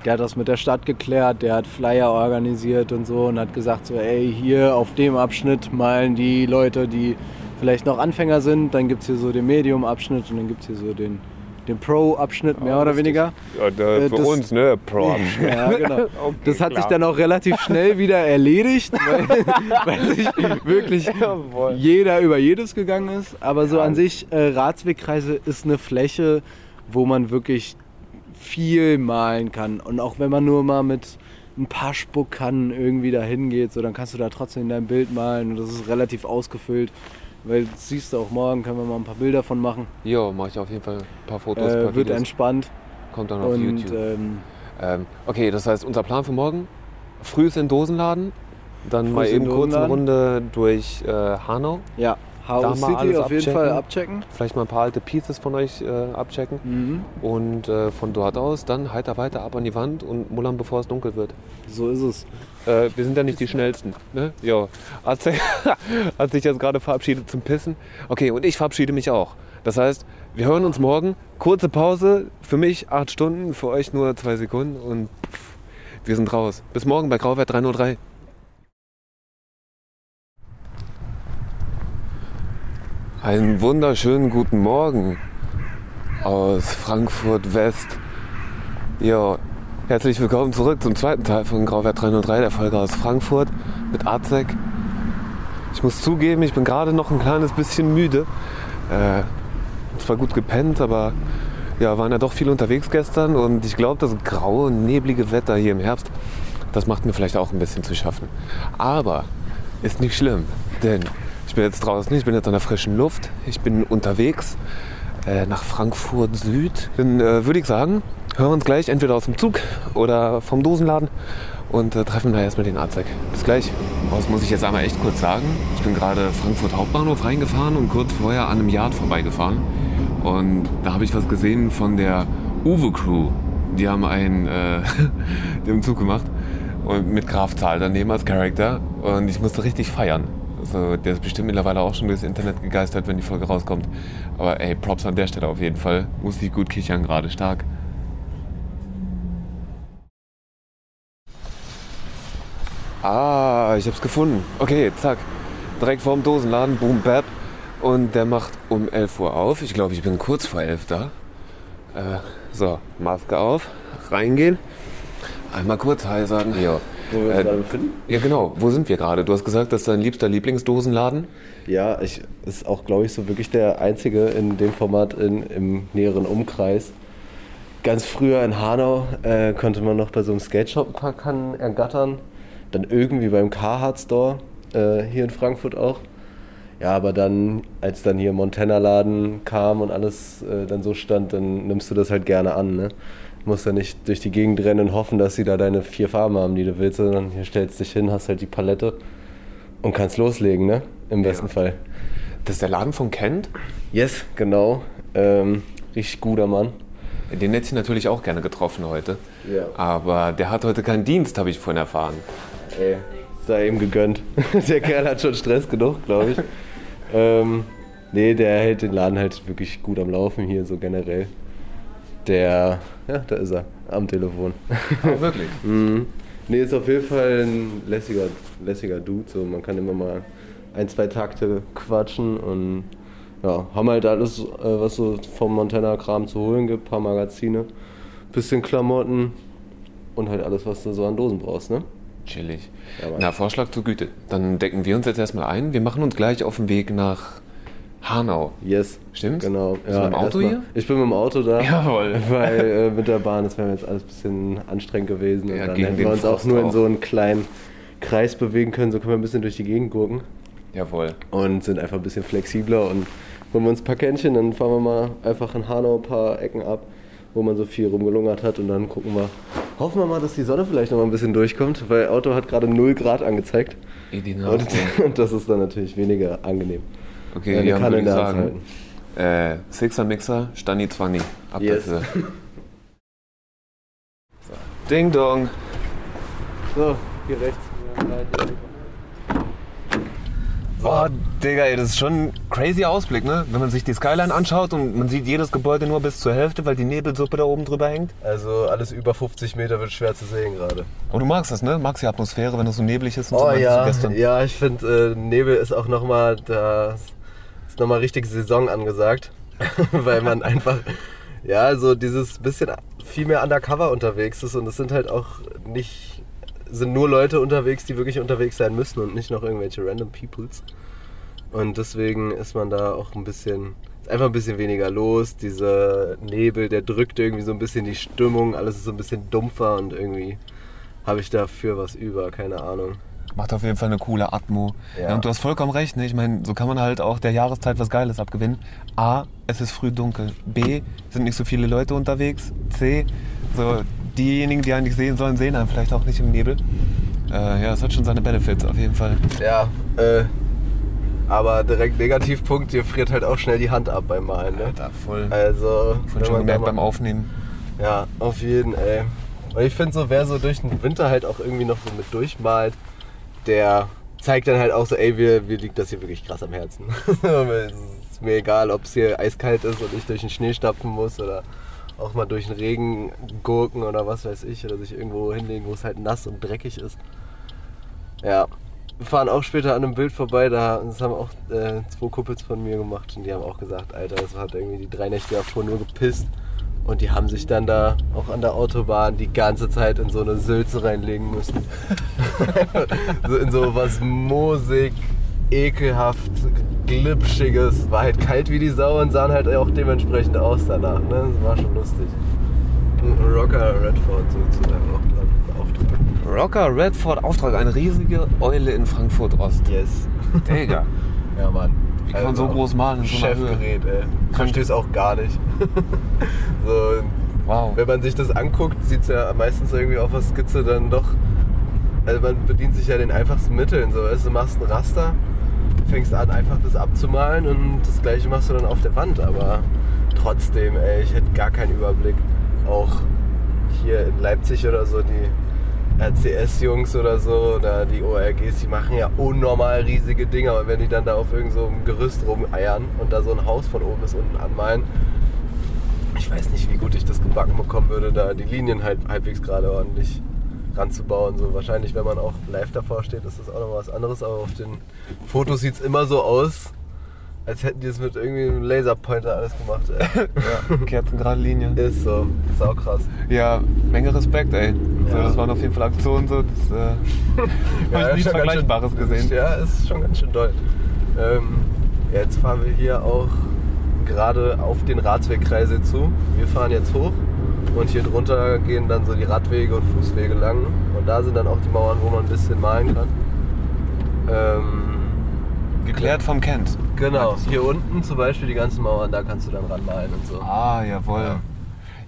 Der hat das mit der Stadt geklärt, der hat Flyer organisiert und so und hat gesagt so, ey, hier auf dem Abschnitt malen die Leute, die vielleicht noch Anfänger sind, dann gibt es hier so den Medium-Abschnitt und dann gibt es hier so den, den Pro-Abschnitt, mehr Ah, oder weniger. Ja, da, Äh, für das- uns, ne? Pro. Ja, genau. Okay, Das hat sich klar. dann auch relativ schnell wieder erledigt, weil, weil sich wirklich Jawohl. jeder über jedes gegangen ist. Aber so Ja. an sich, äh, Ratswegkreise ist eine Fläche, wo man wirklich viel malen kann. Und auch wenn man nur mal mit ein paar Spuckkannen irgendwie dahin geht, so, dann kannst du da trotzdem dein Bild malen und das ist relativ ausgefüllt. Weil siehst du auch morgen, können wir mal ein paar Bilder von machen. Jo, mache ich auf jeden Fall ein paar Fotos. Äh, paar wird Videos. entspannt. Kommt dann auf Und YouTube. ähm, Ähm, okay, das heißt, unser Plan für morgen: früh ist in Dosenladen, dann mal eben kurz eine. Runde durch äh, Hanau. ja, mal City alles auf jeden. Fall abchecken. Vielleicht mal ein paar alte Pieces von euch äh, abchecken. Mhm. Und äh, von dort aus dann heiter weiter ab an die Wand und mullern, bevor es dunkel wird. So ist es. Äh, wir sind ja nicht die Schnellsten. Ne? Jo. Hat, sich, hat sich jetzt gerade verabschiedet zum Pissen. Okay, und ich verabschiede mich auch. Das heißt, wir hören uns morgen. Kurze Pause. Für mich acht Stunden, für euch nur zwei Sekunden. Und wir sind raus. Bis morgen bei Grauwert 303. Einen wunderschönen guten Morgen aus Frankfurt West. Ja, herzlich willkommen zurück zum zweiten Teil von Grauwert 303, der Folge aus Frankfurt mit Arzek. Ich muss zugeben, ich bin gerade noch ein kleines bisschen müde. Äh, zwar gut gepennt, aber ja, waren ja doch viel unterwegs gestern und ich glaube, das graue, neblige Wetter hier im Herbst, das macht mir vielleicht auch ein bisschen zu schaffen. Aber ist nicht schlimm, denn ich bin jetzt draußen, ich bin jetzt an der frischen Luft, ich bin unterwegs äh, nach Frankfurt Süd. Dann äh, würde ich sagen, hören wir uns gleich entweder aus dem Zug oder vom Dosenladen und äh, treffen da erstmal den Arzek. Bis gleich. Das muss ich jetzt einmal echt kurz sagen. Ich bin gerade Frankfurt Hauptbahnhof reingefahren und kurz vorher an einem Yard vorbeigefahren. Und da habe ich was gesehen von der Uwe Crew. Die haben einen äh, die Zug gemacht und mit Graf Zahl daneben als Charakter. Und ich musste richtig feiern. Also, der ist bestimmt mittlerweile auch schon durchs Internet gegeistert, wenn die Folge rauskommt. Aber ey, Props an der Stelle auf jeden Fall. Muss ich gut kichern, gerade stark. Ah, ich hab's gefunden. Okay, zack. Direkt vorm Dosenladen, boom, bap. Und der macht um 11 Uhr auf. Ich glaube, ich bin kurz vor 11 da. Äh, so, Maske auf, reingehen. Einmal kurz Hi sagen. Ja. Wo wir uns Äh, gerade befinden? ja, genau. Wo sind wir gerade? Du hast gesagt, das ist dein liebster Lieblingsdosenladen. Ja, ich ist auch, glaube ich, so wirklich der einzige in dem Format in, im näheren Umkreis. Ganz früher in Hanau äh, konnte man noch bei so einem Skate-Shop ein paar Kannen ergattern. Dann irgendwie beim Carhartt Store, äh, hier in Frankfurt auch. Ja, aber dann, als dann hier Montana-Laden kam und alles äh, dann so stand, dann nimmst du das halt gerne an. Ne? Du musst ja nicht durch die Gegend rennen und hoffen, dass sie da deine vier Farben haben, die du willst, sondern hier stellst dich hin, hast halt die Palette und kannst loslegen, ne? Im besten Fall. Das ist der Laden von Kent. Yes, genau. Ähm, richtig guter Mann. Den hätte ich natürlich auch gerne getroffen heute. Ja. Aber der hat heute keinen Dienst, habe ich vorhin erfahren. Ey, sei ihm gegönnt. der Kerl hat schon Stress genug, glaube ich. ähm, nee, der hält den Laden halt wirklich gut am Laufen hier, so generell. Der, ja, da ist er, am Telefon. Oh, wirklich? Mhm. Nee, ist auf jeden Fall ein lässiger, lässiger Dude. So. Man kann immer mal ein, zwei Takte quatschen und ja, haben halt alles, äh, was so vom Montana-Kram zu holen gibt. paar Magazine, bisschen Klamotten und halt alles, was du so an Dosen brauchst, ne? Chillig. Ja, Mann. Na, Vorschlag zur Güte. Dann decken wir uns jetzt erstmal ein. Wir machen uns gleich auf den Weg nach Hanau. Yes. Stimmt's? Genau. Bist du mit dem Auto hier? Ich bin mit dem Auto da. Jawohl. Weil äh, mit der Bahn, das wäre jetzt alles ein bisschen anstrengend gewesen. Und Ja, dann hätten wir uns auch Frost nur in auch. so einen kleinen Kreis bewegen können. So können wir ein bisschen durch die Gegend gucken. Jawohl. und sind einfach ein bisschen flexibler und holen wir uns ein paar Kännchen, dann fahren wir mal einfach in Hanau ein paar Ecken ab, wo man so viel rumgelungert hat und dann gucken wir, hoffen wir mal, dass die Sonne vielleicht noch mal ein bisschen durchkommt, weil Auto hat gerade 0 Grad angezeigt und, und das ist dann natürlich weniger angenehm. Okay, Kanne würde in der Hand sagen. Äh, Sixer Mixer, Stani 20. Ab Yes. dafür. So. Ding Dong. So, hier rechts. Boah, Digga, ey, das ist schon ein crazy Ausblick, ne? Wenn man sich die Skyline anschaut und man sieht jedes Gebäude nur bis zur Hälfte, weil die Nebelsuppe da oben drüber hängt. Also alles über 50 Meter wird schwer zu sehen gerade. Aber du magst das, ne? Magst die Atmosphäre, wenn es so neblig ist und so Oh du ja, gestern. ja, ich finde äh, Nebel ist auch nochmal, da ist nochmal richtig Saison angesagt, weil man einfach, ja, so dieses bisschen viel mehr undercover unterwegs ist und es sind halt auch nicht, sind nur Leute unterwegs, die wirklich unterwegs sein müssen und nicht noch irgendwelche random Peoples. Und deswegen ist man da auch ein bisschen Ist einfach ein bisschen weniger los. Dieser Nebel, der drückt irgendwie so ein bisschen die Stimmung. Alles ist so ein bisschen dumpfer und irgendwie habe ich dafür was über, keine Ahnung. Macht auf jeden Fall eine coole Atmo. Ja. Ja. und du hast vollkommen recht. Ne? Ich meine, so kann man halt auch der Jahreszeit was Geiles abgewinnen. A, es ist früh dunkel. B, sind nicht so viele Leute unterwegs. C, so diejenigen, die eigentlich sehen sollen, sehen einen vielleicht auch nicht im Nebel. Äh, ja, es hat schon seine Benefits auf jeden Fall. Ja, äh, aber direkt Negativpunkt, dir friert halt auch schnell die Hand ab beim Malen, ne? Da voll. Also, schon man gemerkt mal- beim Aufnehmen. Ja, auf jeden, ey. Und ich finde so, wer so durch den Winter halt auch irgendwie noch so mit durchmalt, der zeigt dann halt auch so, ey, mir, mir liegt das hier wirklich krass am Herzen. es ist mir egal, ob es hier eiskalt ist und ich durch den Schnee stapfen muss oder auch mal durch den Regen gurken oder was weiß ich oder sich irgendwo hinlegen, wo es halt nass und dreckig ist. Ja. Wir fahren auch später an einem Bild vorbei, da das haben auch äh, zwei Kumpels von mir gemacht und die haben auch gesagt, Alter, das hat irgendwie die drei Nächte davor nur gepisst. Und die haben sich dann da auch an der Autobahn die ganze Zeit in so eine Sülze reinlegen müssen. so in so was moosig, ekelhaft, glitschiges. War halt kalt wie die Sau und sahen halt auch dementsprechend aus danach. Ne? Das war schon lustig. Rocker Redford sozusagen auch. Auftritt. Rocker Redford Auftrag, eine riesige Eule in Frankfurt Ost. Yes. Digga. Ja, Mann. Wie kann man so groß malen so? Chefgerät, ey. Versteh's auch gar nicht. so, Wow. wenn man sich das anguckt, sieht es ja meistens irgendwie auf der Skizze dann doch. Also man bedient sich ja den einfachsten Mitteln. So, du, du machst ein Raster, fängst an, einfach das abzumalen und das gleiche machst du dann auf der Wand. Aber trotzdem, ey, ich hätte gar keinen Überblick. Auch hier in Leipzig oder so, die RCS-Jungs oder so, oder die ORGs, die machen ja unnormal riesige Dinger. Und wenn die dann da auf irgendeinem so einem Gerüst rumeiern und da so ein Haus von oben bis unten anmalen, ich weiß nicht, wie gut ich das gebacken bekommen würde, da die Linien halt halbwegs gerade ordentlich ranzubauen. So wahrscheinlich, wenn man auch live davor steht, ist das auch noch was anderes. Aber auf den Fotos sieht es immer so aus, als hätten die es mit irgendwie einem Laserpointer alles gemacht. Ey. Ja, kerzengerade Linie. Ist so, sau krass. Ja, Menge Respekt, ey. So, Ja. das waren auf jeden Fall Aktionen, so. Das, äh, habe ich ist nichts Vergleichbares schön, gesehen. Ja, ist schon ganz schön doll. Ähm, ja, jetzt fahren wir hier auch gerade auf den Radwegkreisel zu. Wir fahren jetzt hoch und hier drunter gehen dann so die Radwege und Fußwege lang. Und da sind dann auch die Mauern, wo man ein bisschen malen kann. Ähm, Geklärt vom Kent. genau, hier unten zum Beispiel die ganzen Mauern, da kannst du dann ranmalen und so. Ah, jawohl. Ja.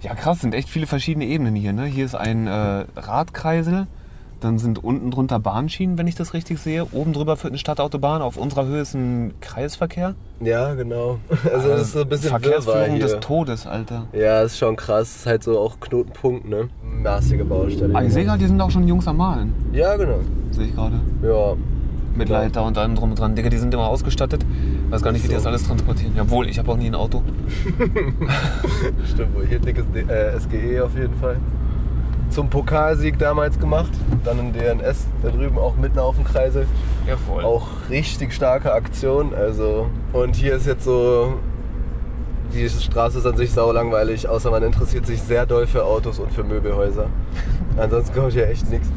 Ja. krass, sind echt viele verschiedene Ebenen hier. Ne? Hier ist ein äh, Radkreisel, dann sind unten drunter Bahnschienen, wenn ich das richtig sehe. Oben drüber führt eine Stadtautobahn, auf unserer Höhe ist ein Kreisverkehr. Ja, genau. Also das ist so ein bisschen Verkehrsführung des Todes, Alter. Ja, ist schon krass. Ist halt so auch Knotenpunkt, ne? Maßige Baustelle. Ah, ich sehe gerade, die sind auch schon Jungs am Malen. Ja, genau. Sehe ich gerade. Ja. Mit Genau. Leiter und allem drum und dran. Digga, die sind immer ausgestattet. Weiß gar nicht, wie die das alles transportieren. Jawohl, ich habe auch nie ein Auto. Stimmt wohl. Hier dickes äh, SGE auf jeden Fall. Zum Pokalsieg damals gemacht. Dann in DNS da drüben auch mitten auf dem Kreisel. Jawohl. Auch richtig starke Aktion. Also und hier ist jetzt so die Straße ist an sich sau langweilig, außer man interessiert sich sehr doll für Autos und für Möbelhäuser. Ansonsten kommt hier echt nichts.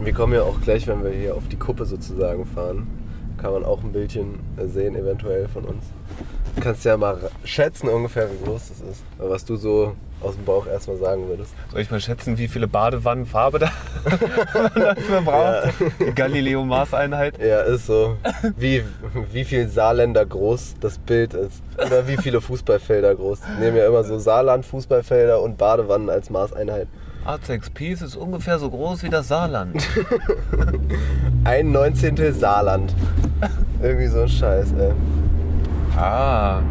Wir kommen ja auch gleich, wenn wir hier auf die Kuppe sozusagen fahren, kann man auch ein Bildchen sehen, eventuell von uns. Du kannst ja mal schätzen ungefähr, wie groß das ist. Aber Was du so aus dem Bauch erstmal sagen würdest. Soll ich mal schätzen, wie viele Badewannen Farbe da man dafür braucht? Die Galileo Maßeinheit. Ja, ist so. Wie, wie viel Saarländer groß das Bild ist. Oder wie viele Fußballfelder groß. Ich nehme ja immer so Saarland, Fußballfelder und Badewannen als Maßeinheit. A6 Peace ist ungefähr so groß wie das Saarland. Ein Neunzehntel Saarland. Irgendwie so ein Scheiß, ey. Ah, Ja.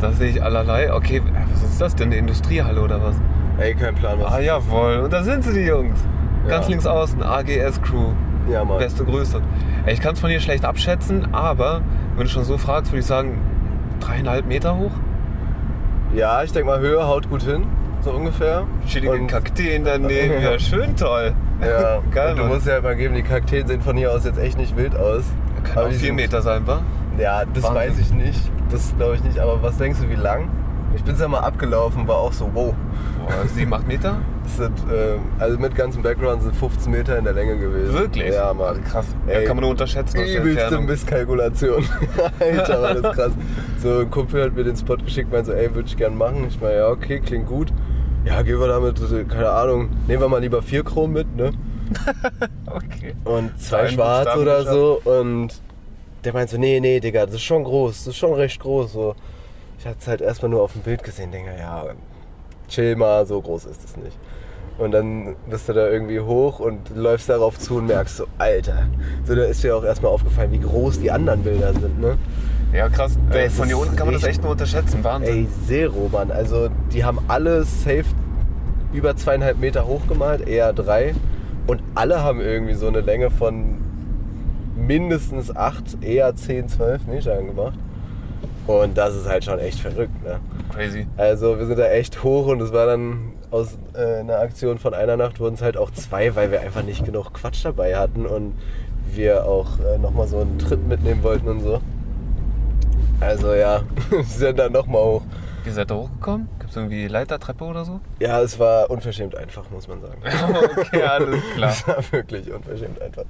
das sehe ich allerlei. Okay, was ist das denn? Eine Industriehalle oder was? Ey, kein Plan, was. Ah, jawohl. Und da sind sie, die Jungs. Ganz Ja. links außen, AGS Crew. Ja, Mann. Beste Grüße. Ey, Ich kann es von hier schlecht abschätzen, aber wenn du schon so fragst, würde ich sagen, dreieinhalb Meter hoch. Ja, ich denke mal, Höhe haut gut hin. So ungefähr. Chillige Und- Kakteen daneben. Ja, schön toll. Ja, Geil, und du Mann. musst ja halt mal geben, die Kakteen sehen von hier aus jetzt echt nicht wild aus. Kann auch die vier sind- Meter sein, wa? Ja, das Wahnsinn. weiß ich nicht. Das glaube ich nicht. Aber was denkst du, wie lang? Ich bin ja mal abgelaufen, war auch so, wow. Boah, 7, 8 Meter? Das sind, ähm, also mit ganzem Background sind 15 Meter in der Länge gewesen. Wirklich? Ja, Mann. Krass. Ey, ja, kann man nur unterschätzen. Übelste. Misskalkulation. Alter, war das krass. So, ein Kumpel hat mir den Spot geschickt, meinte so, ey, würde ich gern machen. Ich meine, ja, okay, klingt gut. Ja, gehen wir damit, äh, keine Ahnung, nehmen wir mal lieber vier Chrom mit, ne? Okay. Und zwei Ein schwarz oder so. Und der meint so, nee, nee, Digga, das ist schon groß, das ist schon recht groß. So. Ich hatte es halt erstmal nur auf dem Bild gesehen, denke, ja, chill mal, so groß ist es nicht. Und dann bist du da irgendwie hoch und läufst darauf zu und merkst so, Alter. So, da ist dir auch erstmal aufgefallen, wie groß die anderen Bilder sind, ne? Ja, krass. Ey, Das von hier unten kann man das echt- nur unterschätzen. Wahnsinn. Ey, Zero, Mann. Also, die haben alle safe über zweieinhalb Meter hochgemalt, eher drei. Und alle haben irgendwie so eine Länge von mindestens acht, eher 10, 12 Metern gemacht. Und das ist halt schon echt verrückt, ne? Crazy. Also wir sind da echt hoch und es war dann aus äh, einer Aktion von einer Nacht wurden es halt auch zwei, weil wir einfach nicht genug Quatsch dabei hatten und wir auch äh, nochmal so einen Tritt mitnehmen wollten und so. Also ja, wir sind dann nochmal hoch. Wie seid ihr hochgekommen? Gibt es irgendwie Leiter, Treppe oder so? Ja, es war unverschämt einfach, muss man sagen. okay, alles klar. Es war wirklich unverschämt einfach.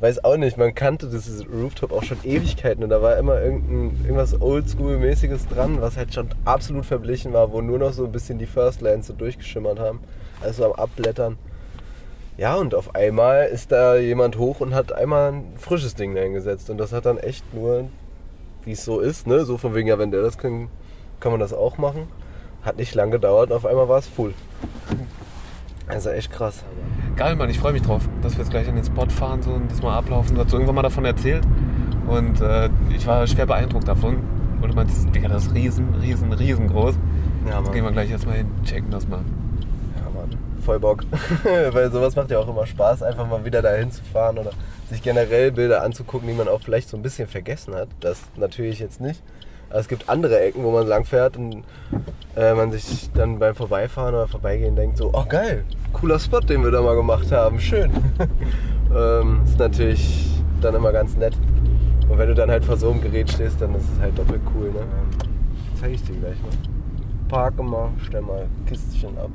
Weiß auch nicht, man kannte dieses Rooftop auch schon Ewigkeiten und da war immer irgendein, irgendwas Oldschool-mäßiges dran, was halt schon absolut verblichen war, wo nur noch so ein bisschen die First Lines so durchgeschimmert haben. Also am Abblättern. Ja, und auf einmal ist da jemand hoch und hat einmal ein frisches Ding dahingesetzt und das hat dann echt nur, wie es so ist, ne, so von wegen, ja, wenn der das kann, kann man das auch machen. Hat nicht lang gedauert und auf einmal war es full. Also echt krass. Geil, Mann, ich freue mich drauf, dass wir jetzt gleich an den Spot fahren so, und das mal ablaufen. Du hast irgendwann mal davon erzählt und äh, ich war schwer beeindruckt davon. Und du meintest, Digga, das ist riesen, riesen, riesengroß. Ja, Jetzt Mann. gehen wir gleich jetzt mal hin, checken das mal. Ja, Mann. Voll Bock. Weil sowas macht ja auch immer Spaß, einfach mal wieder dahin zu fahren oder sich generell Bilder anzugucken, die man auch vielleicht so ein bisschen vergessen hat. Das natürlich jetzt nicht. Aber es gibt andere Ecken, wo man langfährt und äh, man sich dann beim Vorbeifahren oder Vorbeigehen denkt so, oh geil, cooler Spot, den wir da mal gemacht haben, schön. ähm, ist natürlich dann immer ganz nett. Und wenn du dann halt vor so einem Gerät stehst, dann ist es halt doppelt cool, ne? Zeig ich dir gleich mal. Parke mal, stell mal Kistchen ab.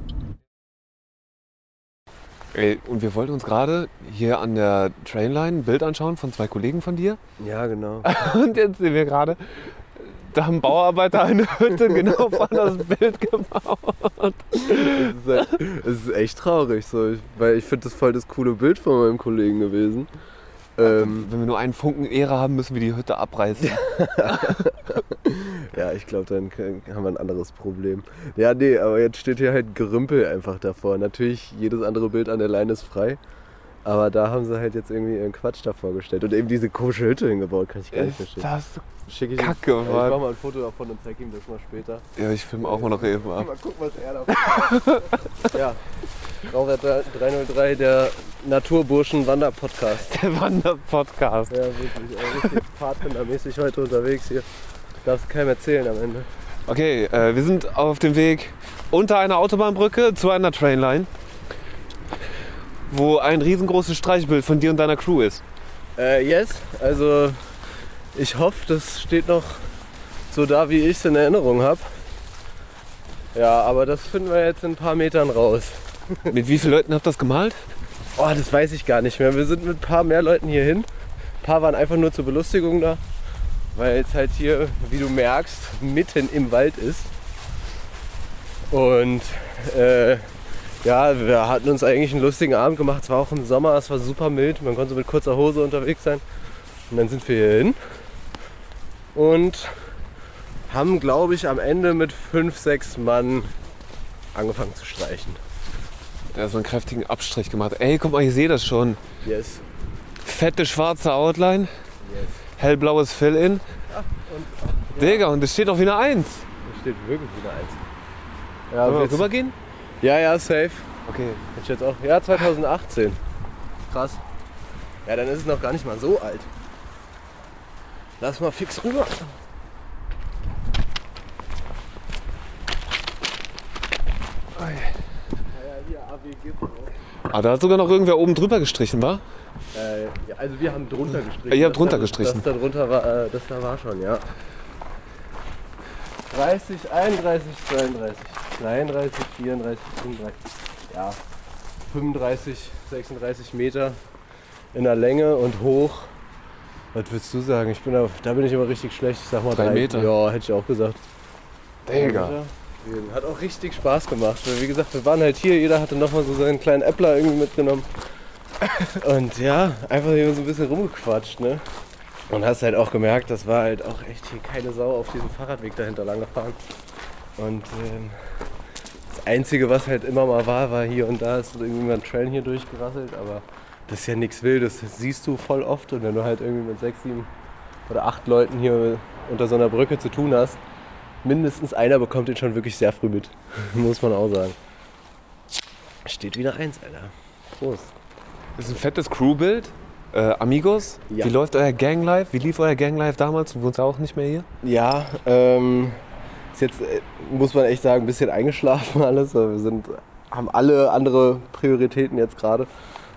Ey, und wir wollten uns gerade hier an der Trainline ein Bild anschauen von zwei Kollegen von dir. Ja, genau. Und jetzt sehen wir gerade, da haben Bauarbeiter eine Hütte genau vor das Bild gebaut. Es ist, ist echt traurig, so, weil ich finde das voll das coole Bild von meinem Kollegen gewesen. Ähm, Wenn wir nur einen Funken Ehre haben, müssen wir die Hütte abreißen. ja, ich glaube, dann haben wir ein anderes Problem. Ja, nee, aber jetzt steht hier halt Gerümpel einfach davor. Natürlich, jedes andere Bild an der Leine ist frei. Aber da haben sie halt jetzt irgendwie ihren Quatsch davor gestellt und eben diese komische Hütte hingebaut, kann ich gar nicht verstehen. das Schick ich Kacke, ja, Ich Mann. mach mal ein Foto davon und zeig ihm das mal später. Ja, ich filme auch mal noch eben ab. Mal gucken, was er davon hat. Ja, Grauwetter 303, der Naturburschen-Wander-Podcast. Der Wanderpodcast. Ja, wirklich. Richtig pfadfindermäßig heute unterwegs hier. Darfst keinem erzählen am Ende. Okay, äh, wir sind auf dem Weg unter einer Autobahnbrücke zu einer Trainline, wo ein riesengroßes Streichbild von dir und deiner Crew ist. Äh, yes, also ich hoffe, das steht noch so da, wie ich es in Erinnerung habe. Ja, aber das finden wir jetzt in ein paar Metern raus. Mit wie vielen Leuten habt ihr das gemalt? Oh, das weiß ich gar nicht mehr. Wir sind mit ein paar mehr Leuten hier hin. Ein paar waren einfach nur zur Belustigung da, weil es halt hier, wie du merkst, mitten im Wald ist. Und äh, ja, wir hatten uns eigentlich einen lustigen Abend gemacht. Es war auch im Sommer, es war super mild. Man konnte so mit kurzer Hose unterwegs sein. Und dann sind wir hier hin und haben, glaube ich, am Ende mit fünf, sechs Mann angefangen zu streichen. Hat so einen kräftigen Abstrich gemacht. Ey, guck mal, ich sehe das schon. Yes. Fette schwarze Outline, Yes. Hellblaues Fill-In. Und Digga, und das steht auch wie eine Eins. Da steht wirklich wieder eins. Ja, Sollen wir willst- rübergehen? ja, ja, safe. Okay. Jetzt auch. Ja, 2018. Krass. Ja, dann ist es noch gar nicht mal so alt. Lass mal fix rüber. Ja, ja. Ah, da hat sogar noch irgendwer oben drüber gestrichen, wa? Äh, also wir haben drunter gestrichen. Ihr habt Das drunter da- gestrichen. Das da drunter war, äh, das da war schon, ja. 30, 31, 32, 33, 34, 35. Ja, 35, 36 Meter in der Länge und hoch. Was würdest du sagen? Ich bin auf, da bin ich immer richtig schlecht. Ich sag mal Drei drei Meter. Ja, hätte ich auch gesagt. Digga. Hat auch richtig Spaß gemacht. Weil wie gesagt, wir waren halt hier, jeder hatte nochmal so seinen kleinen Äppler irgendwie mitgenommen. Und ja, einfach hier so ein bisschen rumgequatscht, ne? Und hast halt auch gemerkt, das war halt auch echt hier keine Sau auf diesem Fahrradweg dahinter lang gefahren. Und ähm, das Einzige, was halt immer mal war, war hier und da ist irgendwie mal ein Train hier durchgerasselt, aber das ist ja nichts Wildes. Das siehst du voll oft und wenn du halt irgendwie mit sechs, sieben oder acht Leuten hier unter so einer Brücke zu tun hast, mindestens einer bekommt den schon wirklich sehr früh mit. Muss man auch sagen. Steht wieder eins, Alter. Prost. Das ist ein fettes Crewbild. Äh, Amigos, Ja. wie läuft euer Ganglife? Wie lief euer Ganglife damals? Du wohnst auch nicht mehr hier. Ja, ähm, ist jetzt, äh, muss man echt sagen, ein bisschen eingeschlafen alles. Wir sind, haben alle andere Prioritäten jetzt gerade.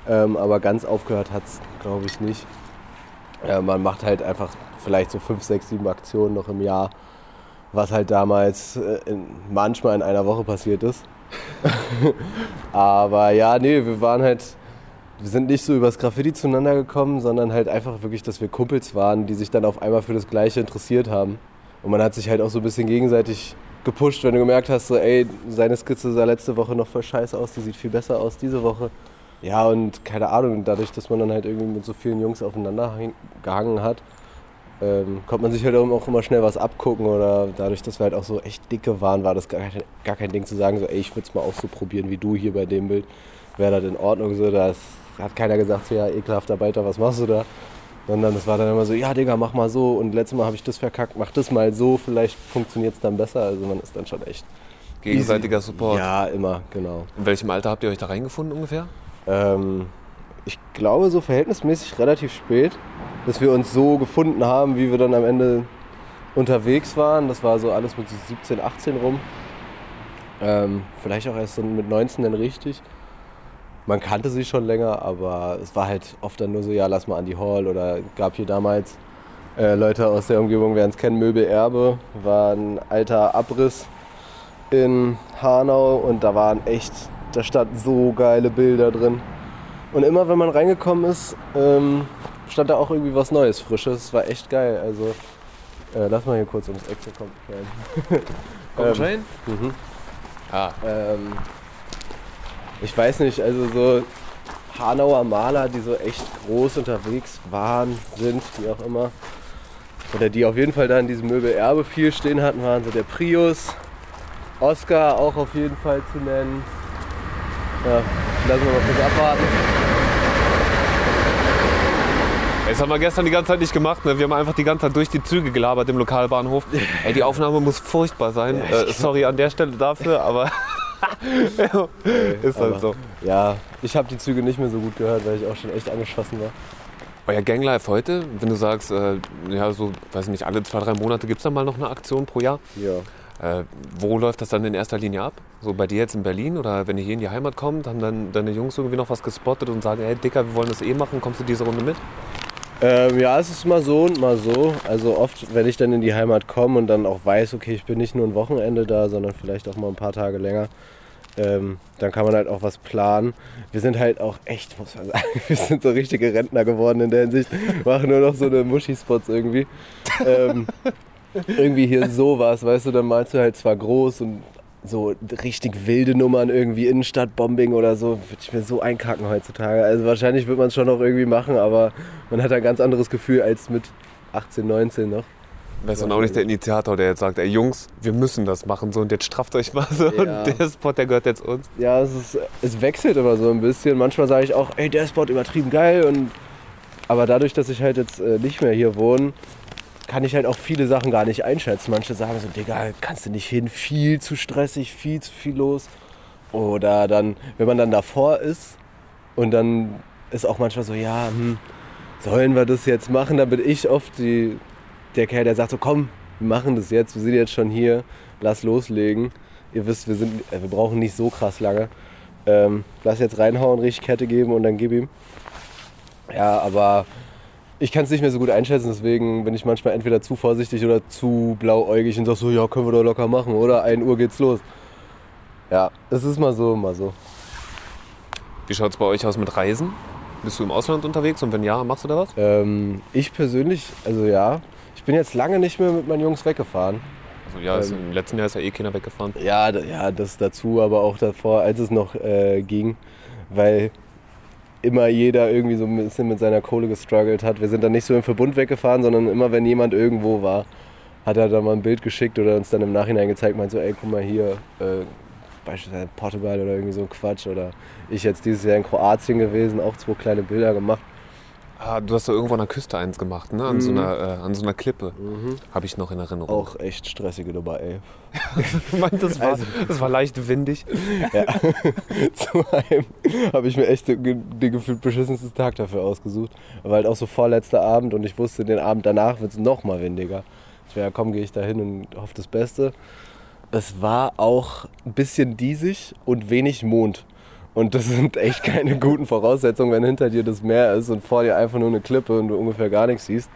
Ähm, aber ganz aufgehört hat es, glaube ich, nicht. Äh, man macht halt einfach vielleicht so fünf, sechs, sieben Aktionen noch im Jahr, was halt damals äh, in, manchmal in einer Woche passiert ist. aber ja, nee, wir waren halt, wir sind nicht so übers Graffiti zueinander gekommen, sondern halt einfach wirklich, dass wir Kumpels waren, die sich dann auf einmal für das Gleiche interessiert haben. Und man hat sich halt auch so ein bisschen gegenseitig gepusht, wenn du gemerkt hast, so, ey, seine Skizze sah letzte Woche noch voll scheiße aus, die sieht viel besser aus diese Woche. Ja, und keine Ahnung, dadurch, dass man dann halt irgendwie mit so vielen Jungs aufeinander gehangen hat, ähm, konnte man sich halt auch immer schnell was abgucken oder dadurch, dass wir halt auch so echt dicke waren, war das gar kein, gar kein Ding zu sagen, so, ey, ich würde es mal auch so probieren wie du hier bei dem Bild. Wäre das in Ordnung so, da ist- hat keiner gesagt, so, ja, ekelhafter Beiter, was machst du da? Sondern es war dann immer so, ja, Digga, mach mal so und letztes Mal habe ich das verkackt, mach das mal so, vielleicht funktioniert es dann besser. Also man ist dann schon echt Gegenseitiger easy. Support. Ja, immer, genau. In welchem Alter habt ihr euch da reingefunden ungefähr? Ähm, ich glaube, so verhältnismäßig relativ spät, dass wir uns so gefunden haben, wie wir dann am Ende unterwegs waren. Das war so alles mit so 17, 18 rum. Ähm, vielleicht auch erst so mit 19 dann richtig. Man kannte sie schon länger, aber es war halt oft dann nur so, ja, lass mal an die Hall oder gab hier damals äh, Leute aus der Umgebung, werden es kennen, Möbel Erbe, war ein alter Abriss in Hanau und da waren echt, da standen so geile Bilder drin. Und immer wenn man reingekommen ist, ähm, stand da auch irgendwie was Neues, Frisches. Es war echt geil. Also äh, lass mal hier kurz ums Eck, so kommt Ähm, Train? Mhm. Ah, Ähm, ich weiß nicht, also so Hanauer Maler, die so echt groß unterwegs waren, sind, wie auch immer. Oder die auf jeden Fall da in diesem Möbelerbe viel stehen hatten, waren so der Prius, Oscar auch auf jeden Fall zu nennen. Ja, lassen wir mal kurz abwarten. Das haben wir gestern die ganze Zeit nicht gemacht. Ne? Wir haben einfach die ganze Zeit durch die Züge gelabert im Lokalbahnhof. Ey, die Aufnahme muss furchtbar sein. Äh, sorry an der Stelle dafür, aber ist halt so. Ja, ich habe die Züge nicht mehr so gut gehört, weil ich auch schon echt angeschossen war. Euer Ganglife heute, wenn du sagst, äh, ja, so, weiß ich nicht, alle zwei, drei Monate gibt es dann mal noch eine Aktion pro Jahr. Ja. Äh, wo läuft das dann in erster Linie ab? So bei dir jetzt in Berlin oder wenn ihr hier in die Heimat kommt, haben dann deine Jungs irgendwie noch was gespottet und sagen, ey Dicker, wir wollen das eh machen, kommst du diese Runde mit? Ähm, ja, es ist mal so und mal so. Also oft, wenn ich dann in die Heimat komme und dann auch weiß, okay, ich bin nicht nur ein Wochenende da, sondern vielleicht auch mal ein paar Tage länger, ähm, dann kann man halt auch was planen. Wir sind halt auch echt, muss man sagen, wir sind so richtige Rentner geworden in der Hinsicht. Machen nur noch so eine Muschi-Spots irgendwie. Ähm, irgendwie hier sowas, weißt du, dann malst du halt zwar groß und so richtig wilde Nummern, irgendwie Innenstadtbombing oder so, würde ich mir so einkacken heutzutage. Also wahrscheinlich wird man es schon noch irgendwie machen, aber man hat ein ganz anderes Gefühl als mit 18, 19 noch. Wärst dann auch nicht der Initiator, der jetzt sagt, ey Jungs, wir müssen das machen so und jetzt strafft euch mal so Ja. und der Spot, der gehört jetzt uns. Ja, es, ist, es wechselt immer so ein bisschen. Manchmal sage ich auch, ey, der Spot übertrieben geil. Und, aber dadurch, dass ich halt jetzt äh, nicht mehr hier wohne, kann ich halt auch viele Sachen gar nicht einschätzen. Manche sagen so, Digga, kannst du nicht hin, viel zu stressig, viel zu viel los. Oder dann, wenn man dann davor ist und dann ist auch manchmal so, ja, hm, sollen wir das jetzt machen? Da bin ich oft die, der Kerl, der sagt so, komm, wir machen das jetzt, wir sind jetzt schon hier, lass loslegen. Ihr wisst, wir, sind, äh, wir brauchen nicht so krass lange. Ähm, lass jetzt reinhauen, richtig Kette geben und dann gib ihm. Ja, aber ich kann es nicht mehr so gut einschätzen, deswegen bin ich manchmal entweder zu vorsichtig oder zu blauäugig und sag so, ja, können wir doch locker machen, oder? 1 Uhr geht's los. Ja, es ist mal so, mal so. Wie schaut es bei euch aus mit Reisen? Bist du im Ausland unterwegs und wenn ja, machst du da was? Ähm, ich persönlich, also ja, ich bin jetzt lange nicht mehr mit meinen Jungs weggefahren. Also ja, Ähm. im letzten Jahr ist ja eh keiner weggefahren. Ja, ja, das dazu, aber auch davor, als es noch äh, ging, weil immer jeder irgendwie so ein bisschen mit seiner Kohle gestruggelt hat. Wir sind dann nicht so im Verbund weggefahren, sondern immer wenn jemand irgendwo war, hat er da mal ein Bild geschickt oder uns dann im Nachhinein gezeigt, meint so, ey, guck mal hier, äh, beispielsweise Portugal oder irgendwie so Quatsch oder ich jetzt dieses Jahr in Kroatien gewesen, auch zwei kleine Bilder gemacht. Ah, du hast da irgendwo an der Küste eins gemacht, ne? An, so, Mhm. einer, äh, an so einer Klippe. Habe ich noch in Erinnerung. Auch echt stressige Nummer, ey. Ich meine, das war, Also- das war leicht windig. Zu einem habe ich mir echt den, den gefühlt beschissensten Tag dafür ausgesucht. Aber halt auch so vorletzter Abend und ich wusste, den Abend danach wird es noch mal windiger. Ich wäre, ja, komm, gehe ich da hin und hoffe das Beste. Es war auch ein bisschen diesig und wenig Mond. Und das sind echt keine guten Voraussetzungen, wenn hinter dir das Meer ist und vor dir einfach nur eine Klippe und du ungefähr gar nichts siehst.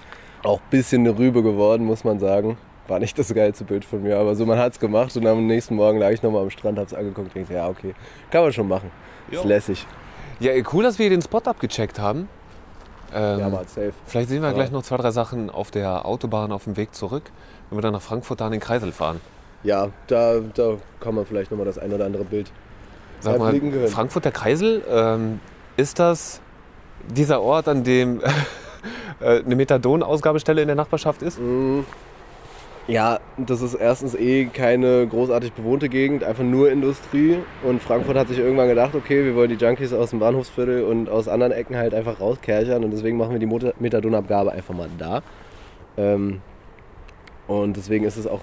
Auch ein bisschen eine Rübe geworden, muss man sagen. War nicht das geilste Bild von mir, aber so, man hat es gemacht und am nächsten Morgen lag ich nochmal am Strand, hab's angeguckt und dachte, ja, okay, kann man schon machen. Ist Jo. lässig. Ja, cool, dass wir den Spot abgecheckt haben. Ähm, Ja, mal safe. vielleicht sehen wir Aber- gleich noch zwei, drei Sachen auf der Autobahn auf dem Weg zurück, wenn wir dann nach Frankfurt da an den Kreisel fahren. Ja, da, da kann man vielleicht nochmal das ein oder andere Bild. Sag mal. Frankfurt der Kreisel, ähm, ist das dieser Ort, an dem äh, eine Methadon-Ausgabestelle in der Nachbarschaft ist? Mm. Ja, das ist erstens eh keine großartig bewohnte Gegend, einfach nur Industrie. Und Frankfurt hat sich irgendwann gedacht, okay, wir wollen die Junkies aus dem Bahnhofsviertel und aus anderen Ecken halt einfach rauskerchern und deswegen machen wir die Methadonabgabe einfach mal da. Ähm, und deswegen ist es auch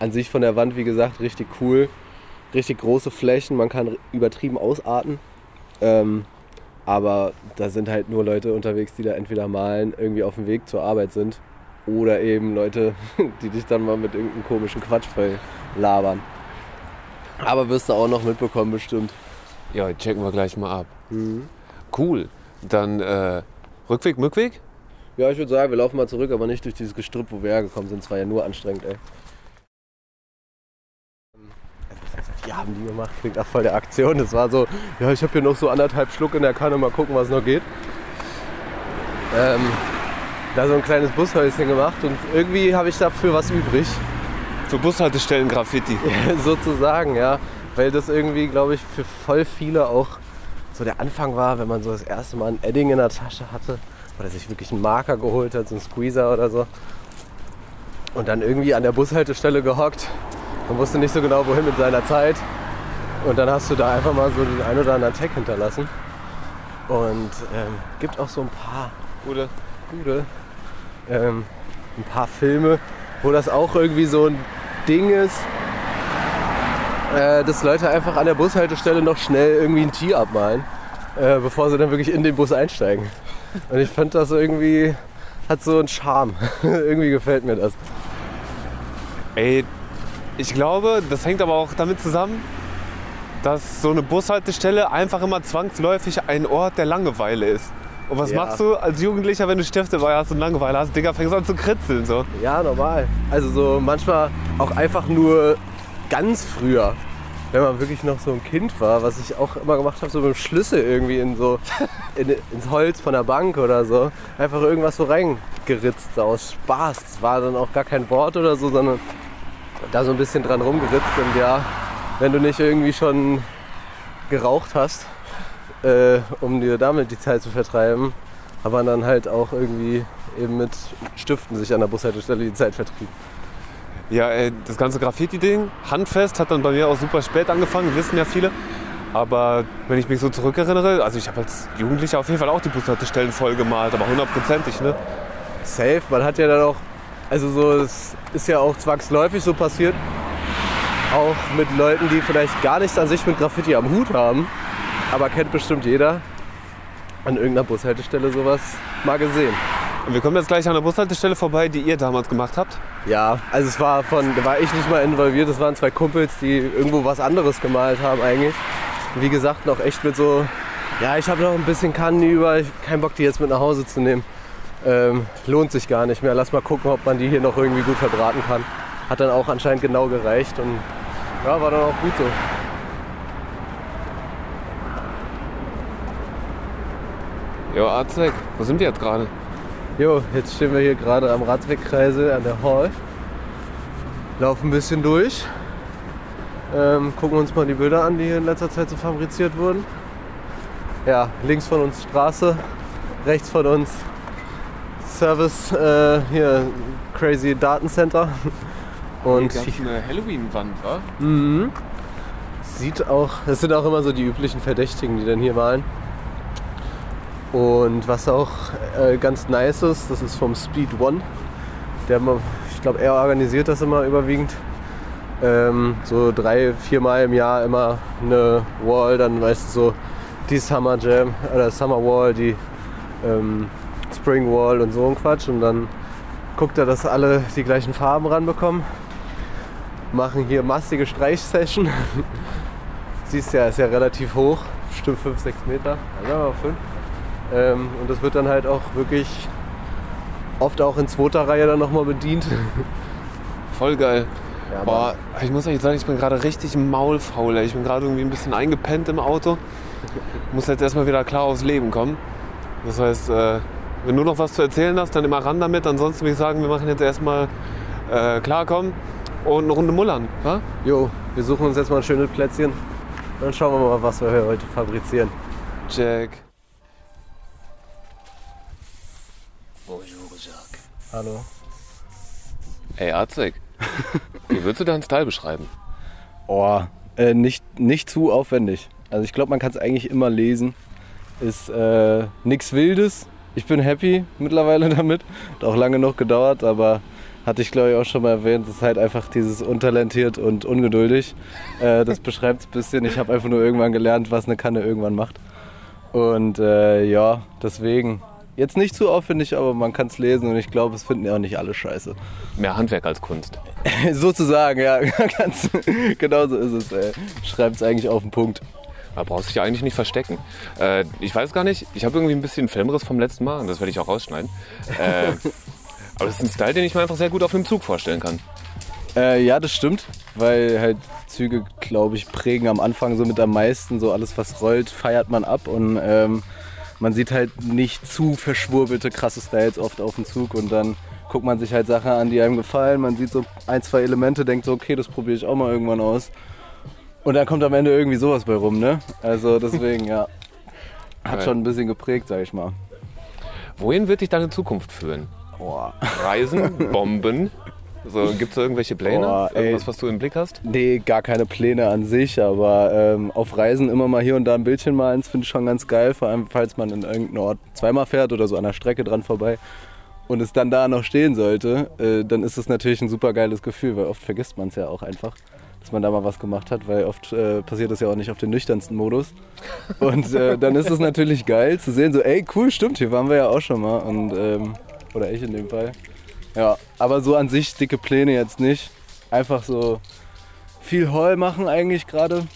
an sich von der Wand, wie gesagt, richtig cool. Richtig große Flächen, man kann übertrieben ausarten. Ähm, aber da sind halt nur Leute unterwegs, die da entweder malen, irgendwie auf dem Weg zur Arbeit sind oder eben Leute, die dich dann mal mit irgendeinem komischen Quatsch voll labern. Aber wirst du auch noch mitbekommen, bestimmt. Ja, checken wir gleich mal ab. Cool. Dann äh, Rückweg, Mückweg? Ja, ich würde sagen, wir laufen mal zurück, aber nicht durch dieses Gestrüpp, wo wir hergekommen sind. Es war ja nur anstrengend, ey. Wir haben die gemacht, klingt auch voll der Aktion. Das war so, ja, ich habe hier noch so anderthalb Schluck in der Kanne, mal gucken, was noch geht. Ähm, da so ein kleines Bushäuschen gemacht und irgendwie habe ich dafür was übrig. Für Bushaltestellen Graffiti. sozusagen, ja. Weil das irgendwie, glaube ich, für voll viele auch so der Anfang war, wenn man so das erste Mal ein Edding in der Tasche hatte oder sich wirklich einen Marker geholt hat, so einen Squeezer oder so. Und dann irgendwie an der Bushaltestelle gehockt. Man wusste nicht so genau, wohin mit seiner Zeit. Und dann hast du da einfach mal so den ein oder anderen Tag hinterlassen. Und ähm, gibt auch so ein paar Oder? gute, ähm, ein paar Filme, wo das auch irgendwie so ein Ding ist, äh, dass Leute einfach an der Bushaltestelle noch schnell irgendwie ein Tier abmalen, äh, bevor sie dann wirklich in den Bus einsteigen. Und ich fand das irgendwie, hat so einen Charme. irgendwie gefällt mir das. Ey, ich glaube, das hängt aber auch damit zusammen, dass so eine Bushaltestelle einfach immer zwangsläufig ein Ort der Langeweile ist. Und was Ja. machst du als Jugendlicher, wenn du Stifte dabei hast und Langeweile hast? Digga, fängst an zu kritzeln so. Ja, normal. Also so manchmal auch einfach nur ganz früher, wenn man wirklich noch so ein Kind war, was ich auch immer gemacht habe, so mit dem Schlüssel irgendwie in so in, ins Holz von der Bank oder so, einfach irgendwas so reingeritzt, so aus Spaß. Das war dann auch gar kein Wort oder so, sondern da so ein bisschen dran rumgeritzt und ja, wenn du nicht irgendwie schon geraucht hast, äh, um dir damit die Zeit zu vertreiben, aber dann halt auch irgendwie eben mit Stiften sich an der Bushaltestelle die Zeit vertrieben. Ja, ey, das ganze Graffiti-Ding, handfest, hat dann bei mir auch super spät angefangen, wissen ja viele. Aber wenn ich mich so zurückerinnere, also ich habe als Jugendlicher auf jeden Fall auch die Bushaltestellen voll gemalt, aber hundertprozentig, ne? Safe, man hat ja dann auch, also so, es ist ja auch zwangsläufig so passiert, auch mit Leuten, die vielleicht gar nichts an sich mit Graffiti am Hut haben, aber kennt bestimmt jeder an irgendeiner Bushaltestelle sowas mal gesehen. Und wir kommen jetzt gleich an der Bushaltestelle vorbei, die ihr damals gemacht habt. Ja, also es war von, da war ich nicht mal involviert, es waren zwei Kumpels, die irgendwo was anderes gemalt haben eigentlich. Wie gesagt, noch echt mit so, ja, ich habe noch ein bisschen Kannen über, ich keinen Bock, die jetzt mit nach Hause zu nehmen. Ähm, lohnt sich gar nicht mehr. Lass mal gucken, ob man die hier noch irgendwie gut verbraten kann. Hat dann auch anscheinend genau gereicht und ja, war dann auch gut so. Jo, Arzek, wo sind wir jetzt gerade? Jo, jetzt stehen wir hier gerade am Radwegkreisel an der Hall. Laufen ein bisschen durch. Ähm, gucken uns mal die Bilder an, die hier in letzter Zeit so fabriziert wurden. Ja, links von uns Straße, rechts von uns Service, äh, hier Crazy Datencenter. Und gab's eine Halloween-Wand, wa? Mhm. Sieht auch, das sind auch immer so die üblichen Verdächtigen, die dann hier malen. Und was auch äh, ganz nice ist, das ist vom Speed One. Der, ich glaube, er organisiert das immer überwiegend. Ähm, so drei, viermal im Jahr immer eine Wall, dann weißt du so die Summer Jam oder Summer Wall, die ähm, Spring Wall und so ein Quatsch. Und dann guckt er, dass alle die gleichen Farben ranbekommen machen hier massige Streichsession. Siehst ja, ist ja relativ hoch, bestimmt 5, 6 Meter, ja, 5. Ähm, und das wird dann halt auch wirklich oft auch in zweiter Reihe dann nochmal bedient. Voll geil. Ja, Boah, ich muss euch sagen, ich bin gerade richtig maulfaul. Ich bin gerade irgendwie ein bisschen eingepennt im Auto. Muss jetzt erstmal wieder klar aufs Leben kommen. Das heißt, äh, wenn du noch was zu erzählen hast, dann immer ran damit. Ansonsten würde ich sagen, wir machen jetzt erstmal äh, klarkommen und eine Runde mullern. wa? Jo, wir suchen uns jetzt mal ein schönes Plätzchen. Dann schauen wir mal, was wir hier heute fabrizieren. Jack. Hallo. Ey, Arzek. Wie würdest du deinen Style beschreiben? Oh, äh, nicht, nicht zu aufwendig. Also ich glaube, man kann es eigentlich immer lesen. Ist äh, nichts Wildes. Ich bin happy mittlerweile damit. Hat auch lange noch gedauert, aber hatte ich glaube ich auch schon mal erwähnt. Es ist halt einfach dieses untalentiert und ungeduldig. Äh, das beschreibt es ein bisschen. Ich habe einfach nur irgendwann gelernt, was eine Kanne irgendwann macht. Und äh, ja, deswegen. Jetzt nicht zu aufwendig, aber man kann es lesen und ich glaube, es finden ja auch nicht alle scheiße. Mehr Handwerk als Kunst. Sozusagen, ja, ganz genau so ist es. Schreibt es eigentlich auf den Punkt. Da brauchst du dich ja eigentlich nicht verstecken. Äh, ich weiß gar nicht, ich habe irgendwie ein bisschen Filmriss vom letzten Mal und das werde ich auch rausschneiden. Äh, aber das ist ein Style, den ich mir einfach sehr gut auf einem Zug vorstellen kann. Äh, ja, das stimmt, weil halt Züge, glaube ich, prägen am Anfang so mit am meisten. So alles, was rollt, feiert man ab und ähm, man sieht halt nicht zu verschwurbelte, krasse Styles oft auf dem Zug und dann guckt man sich halt Sachen an, die einem gefallen. Man sieht so ein, zwei Elemente, denkt so, okay, das probiere ich auch mal irgendwann aus. Und dann kommt am Ende irgendwie sowas bei rum, ne? Also deswegen, ja. Hat schon ein bisschen geprägt, sag ich mal. Wohin wird dich deine Zukunft führen? Boah. Reisen, Bomben. So, Gibt es da irgendwelche Pläne? Ey. Irgendwas, was du im Blick hast? Nee, gar keine Pläne an sich, aber ähm, auf Reisen immer mal hier und da ein Bildchen malen, das finde ich schon ganz geil, vor allem falls man in irgendeinen Ort zweimal fährt oder so an der Strecke dran vorbei und es dann da noch stehen sollte, äh, dann ist es natürlich ein super geiles Gefühl, weil oft vergisst man es ja auch einfach, dass man da mal was gemacht hat, weil oft äh, passiert das ja auch nicht auf den nüchternsten Modus. Und äh, dann ist es natürlich geil zu sehen, so ey cool, stimmt, hier waren wir ja auch schon mal und ähm, oder ich in dem Fall. Ja, aber so an sich dicke Pläne jetzt nicht. Einfach so viel Hall machen eigentlich gerade,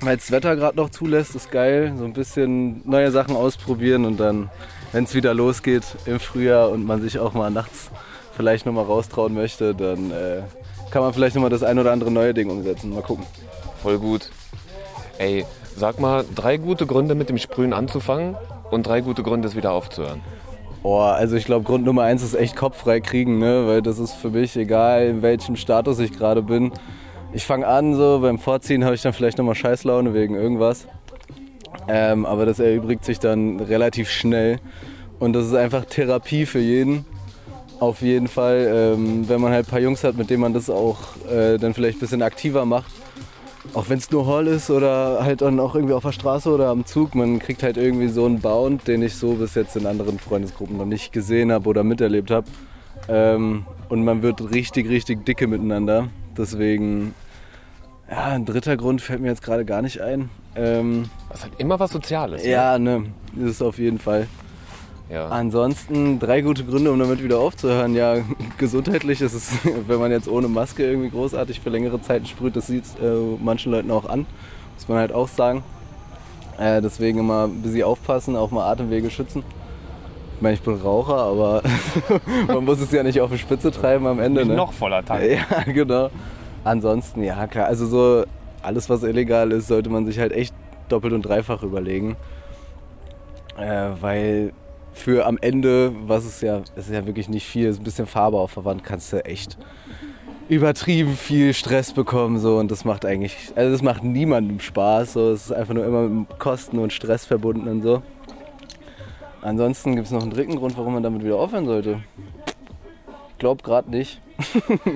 weil das Wetter gerade noch zulässt, ist geil. So ein bisschen neue Sachen ausprobieren und dann, wenn es wieder losgeht im Frühjahr und man sich auch mal nachts vielleicht nochmal raustrauen möchte, dann äh, kann man vielleicht nochmal das ein oder andere neue Ding umsetzen. Mal gucken. Voll gut. Ey, sag mal, drei gute Gründe mit dem Sprühen anzufangen und drei gute Gründe, es wieder aufzuhören. Oh, also ich glaube, Grund Nummer eins ist echt kopffrei kriegen, ne? weil das ist für mich egal, in welchem Status ich gerade bin. Ich fange an, so beim Vorziehen habe ich dann vielleicht nochmal Scheißlaune wegen irgendwas. Ähm, aber das erübrigt sich dann relativ schnell. Und das ist einfach Therapie für jeden. Auf jeden Fall, ähm, wenn man halt ein paar Jungs hat, mit denen man das auch äh, dann vielleicht ein bisschen aktiver macht. Auch wenn es nur Hall ist oder halt dann auch irgendwie auf der Straße oder am Zug, man kriegt halt irgendwie so einen Bound, den ich so bis jetzt in anderen Freundesgruppen noch nicht gesehen habe oder miterlebt habe. Ähm, und man wird richtig, richtig dicke miteinander. Deswegen, ja, ein dritter Grund fällt mir jetzt gerade gar nicht ein. Ähm, Das ist halt immer was Soziales. ne? ja, ne, das ist auf jeden Fall. Ja. Ansonsten drei gute Gründe, um damit wieder aufzuhören. Ja, gesundheitlich ist es, wenn man jetzt ohne Maske irgendwie großartig für längere Zeiten sprüht, das sieht äh, manchen Leuten auch an. Muss man halt auch sagen. Äh, deswegen immer ein bisschen aufpassen, auch mal Atemwege schützen. meine, ich bin Raucher, aber man muss es ja nicht auf die Spitze treiben am Ende. Ne? Noch voller Tank. Ja, genau. Ansonsten, ja klar, also so alles, was illegal ist, sollte man sich halt echt doppelt und dreifach überlegen. Äh, weil für am Ende, was es ja, ist ja wirklich nicht viel, ist ein bisschen Farbe auf der Wand, kannst du echt übertrieben viel Stress bekommen so und das macht eigentlich, also das macht niemandem Spaß, so es ist einfach nur immer mit Kosten und Stress verbunden und so. Ansonsten gibt es noch einen dritten Grund, warum man damit wieder aufhören sollte. Ich glaube gerade nicht.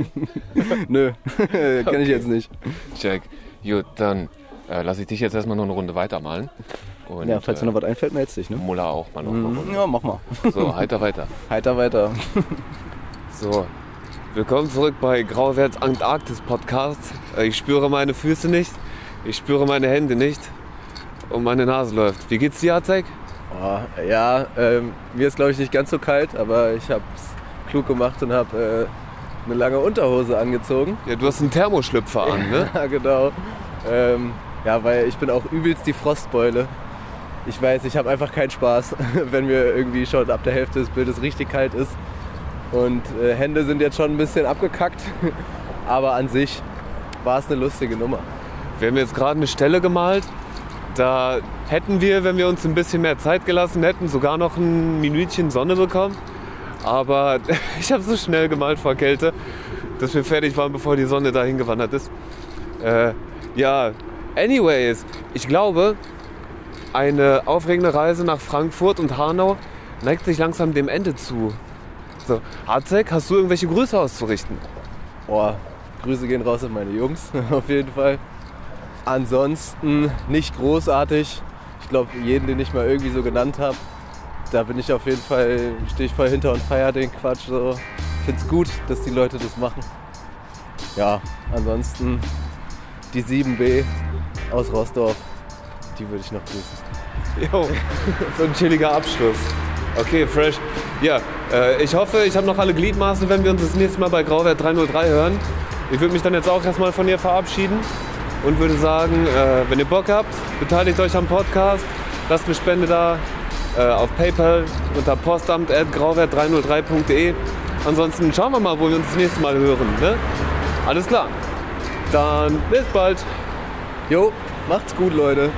Nö, kann ich jetzt nicht. Check. Gut, dann äh, lasse ich dich jetzt erstmal noch eine Runde weitermalen. Und, Ja, falls dir äh, noch was einfällt, meldest dich, ne? Muller auch mal noch Mhm. Runde. Ja, mach mal. So, heiter weiter. Heiter weiter. So, willkommen zurück bei Grauwärts Antarktis Podcast. Äh, Ich spüre meine Füße nicht, ich spüre meine Hände nicht und meine Nase läuft. Wie geht's dir, Azek? Oh, ja, ähm, mir ist glaube ich nicht ganz so kalt, aber ich habe es klug gemacht und habe äh, eine lange Unterhose angezogen. Ja, du hast einen Thermoschlüpfer an, ne? Ja, genau. Ähm, ja, weil ich bin auch übelst die Frostbeule. Ich weiß, ich habe einfach keinen Spaß, wenn mir irgendwie schon ab der Hälfte des Bildes richtig kalt ist. Und äh, Hände sind jetzt schon ein bisschen abgekackt, aber an sich war es eine lustige Nummer. Wir haben jetzt gerade eine Stelle gemalt. Da hätten wir, wenn wir uns ein bisschen mehr Zeit gelassen hätten, sogar noch ein Minütchen Sonne bekommen. Aber ich habe so schnell gemalt vor Kälte, dass wir fertig waren, bevor die Sonne dahin gewandert ist. Äh, ja, anyways, ich glaube, eine aufregende Reise nach Frankfurt und Hanau neigt sich langsam dem Ende zu. So, Harzek, hast du irgendwelche Grüße auszurichten? Boah, Grüße gehen raus an meine Jungs, auf jeden Fall. Ansonsten nicht großartig. Ich glaube, jeden, den ich mal irgendwie so genannt habe, da bin ich auf jeden Fall, stehe ich voll hinter und feier den Quatsch. So. Ich finde es gut, dass die Leute das machen. Ja, ansonsten die 7b aus Rossdorf, die würde ich noch grüßen. Jo, so ein chilliger Abschluss. Okay, fresh. Ja, äh, ich hoffe, ich habe noch alle Gliedmaßen, wenn wir uns das nächste Mal bei Grauwert 303 hören. Ich würde mich dann jetzt auch erstmal von ihr verabschieden und würde sagen, äh, wenn ihr Bock habt, beteiligt euch am Podcast, lasst eine Spende da äh, auf PayPal unter postamt.grauwert303.de. Ansonsten schauen wir mal, wo wir uns das nächste Mal hören. Ne? Alles klar. Dann bis bald. Jo, macht's gut, Leute.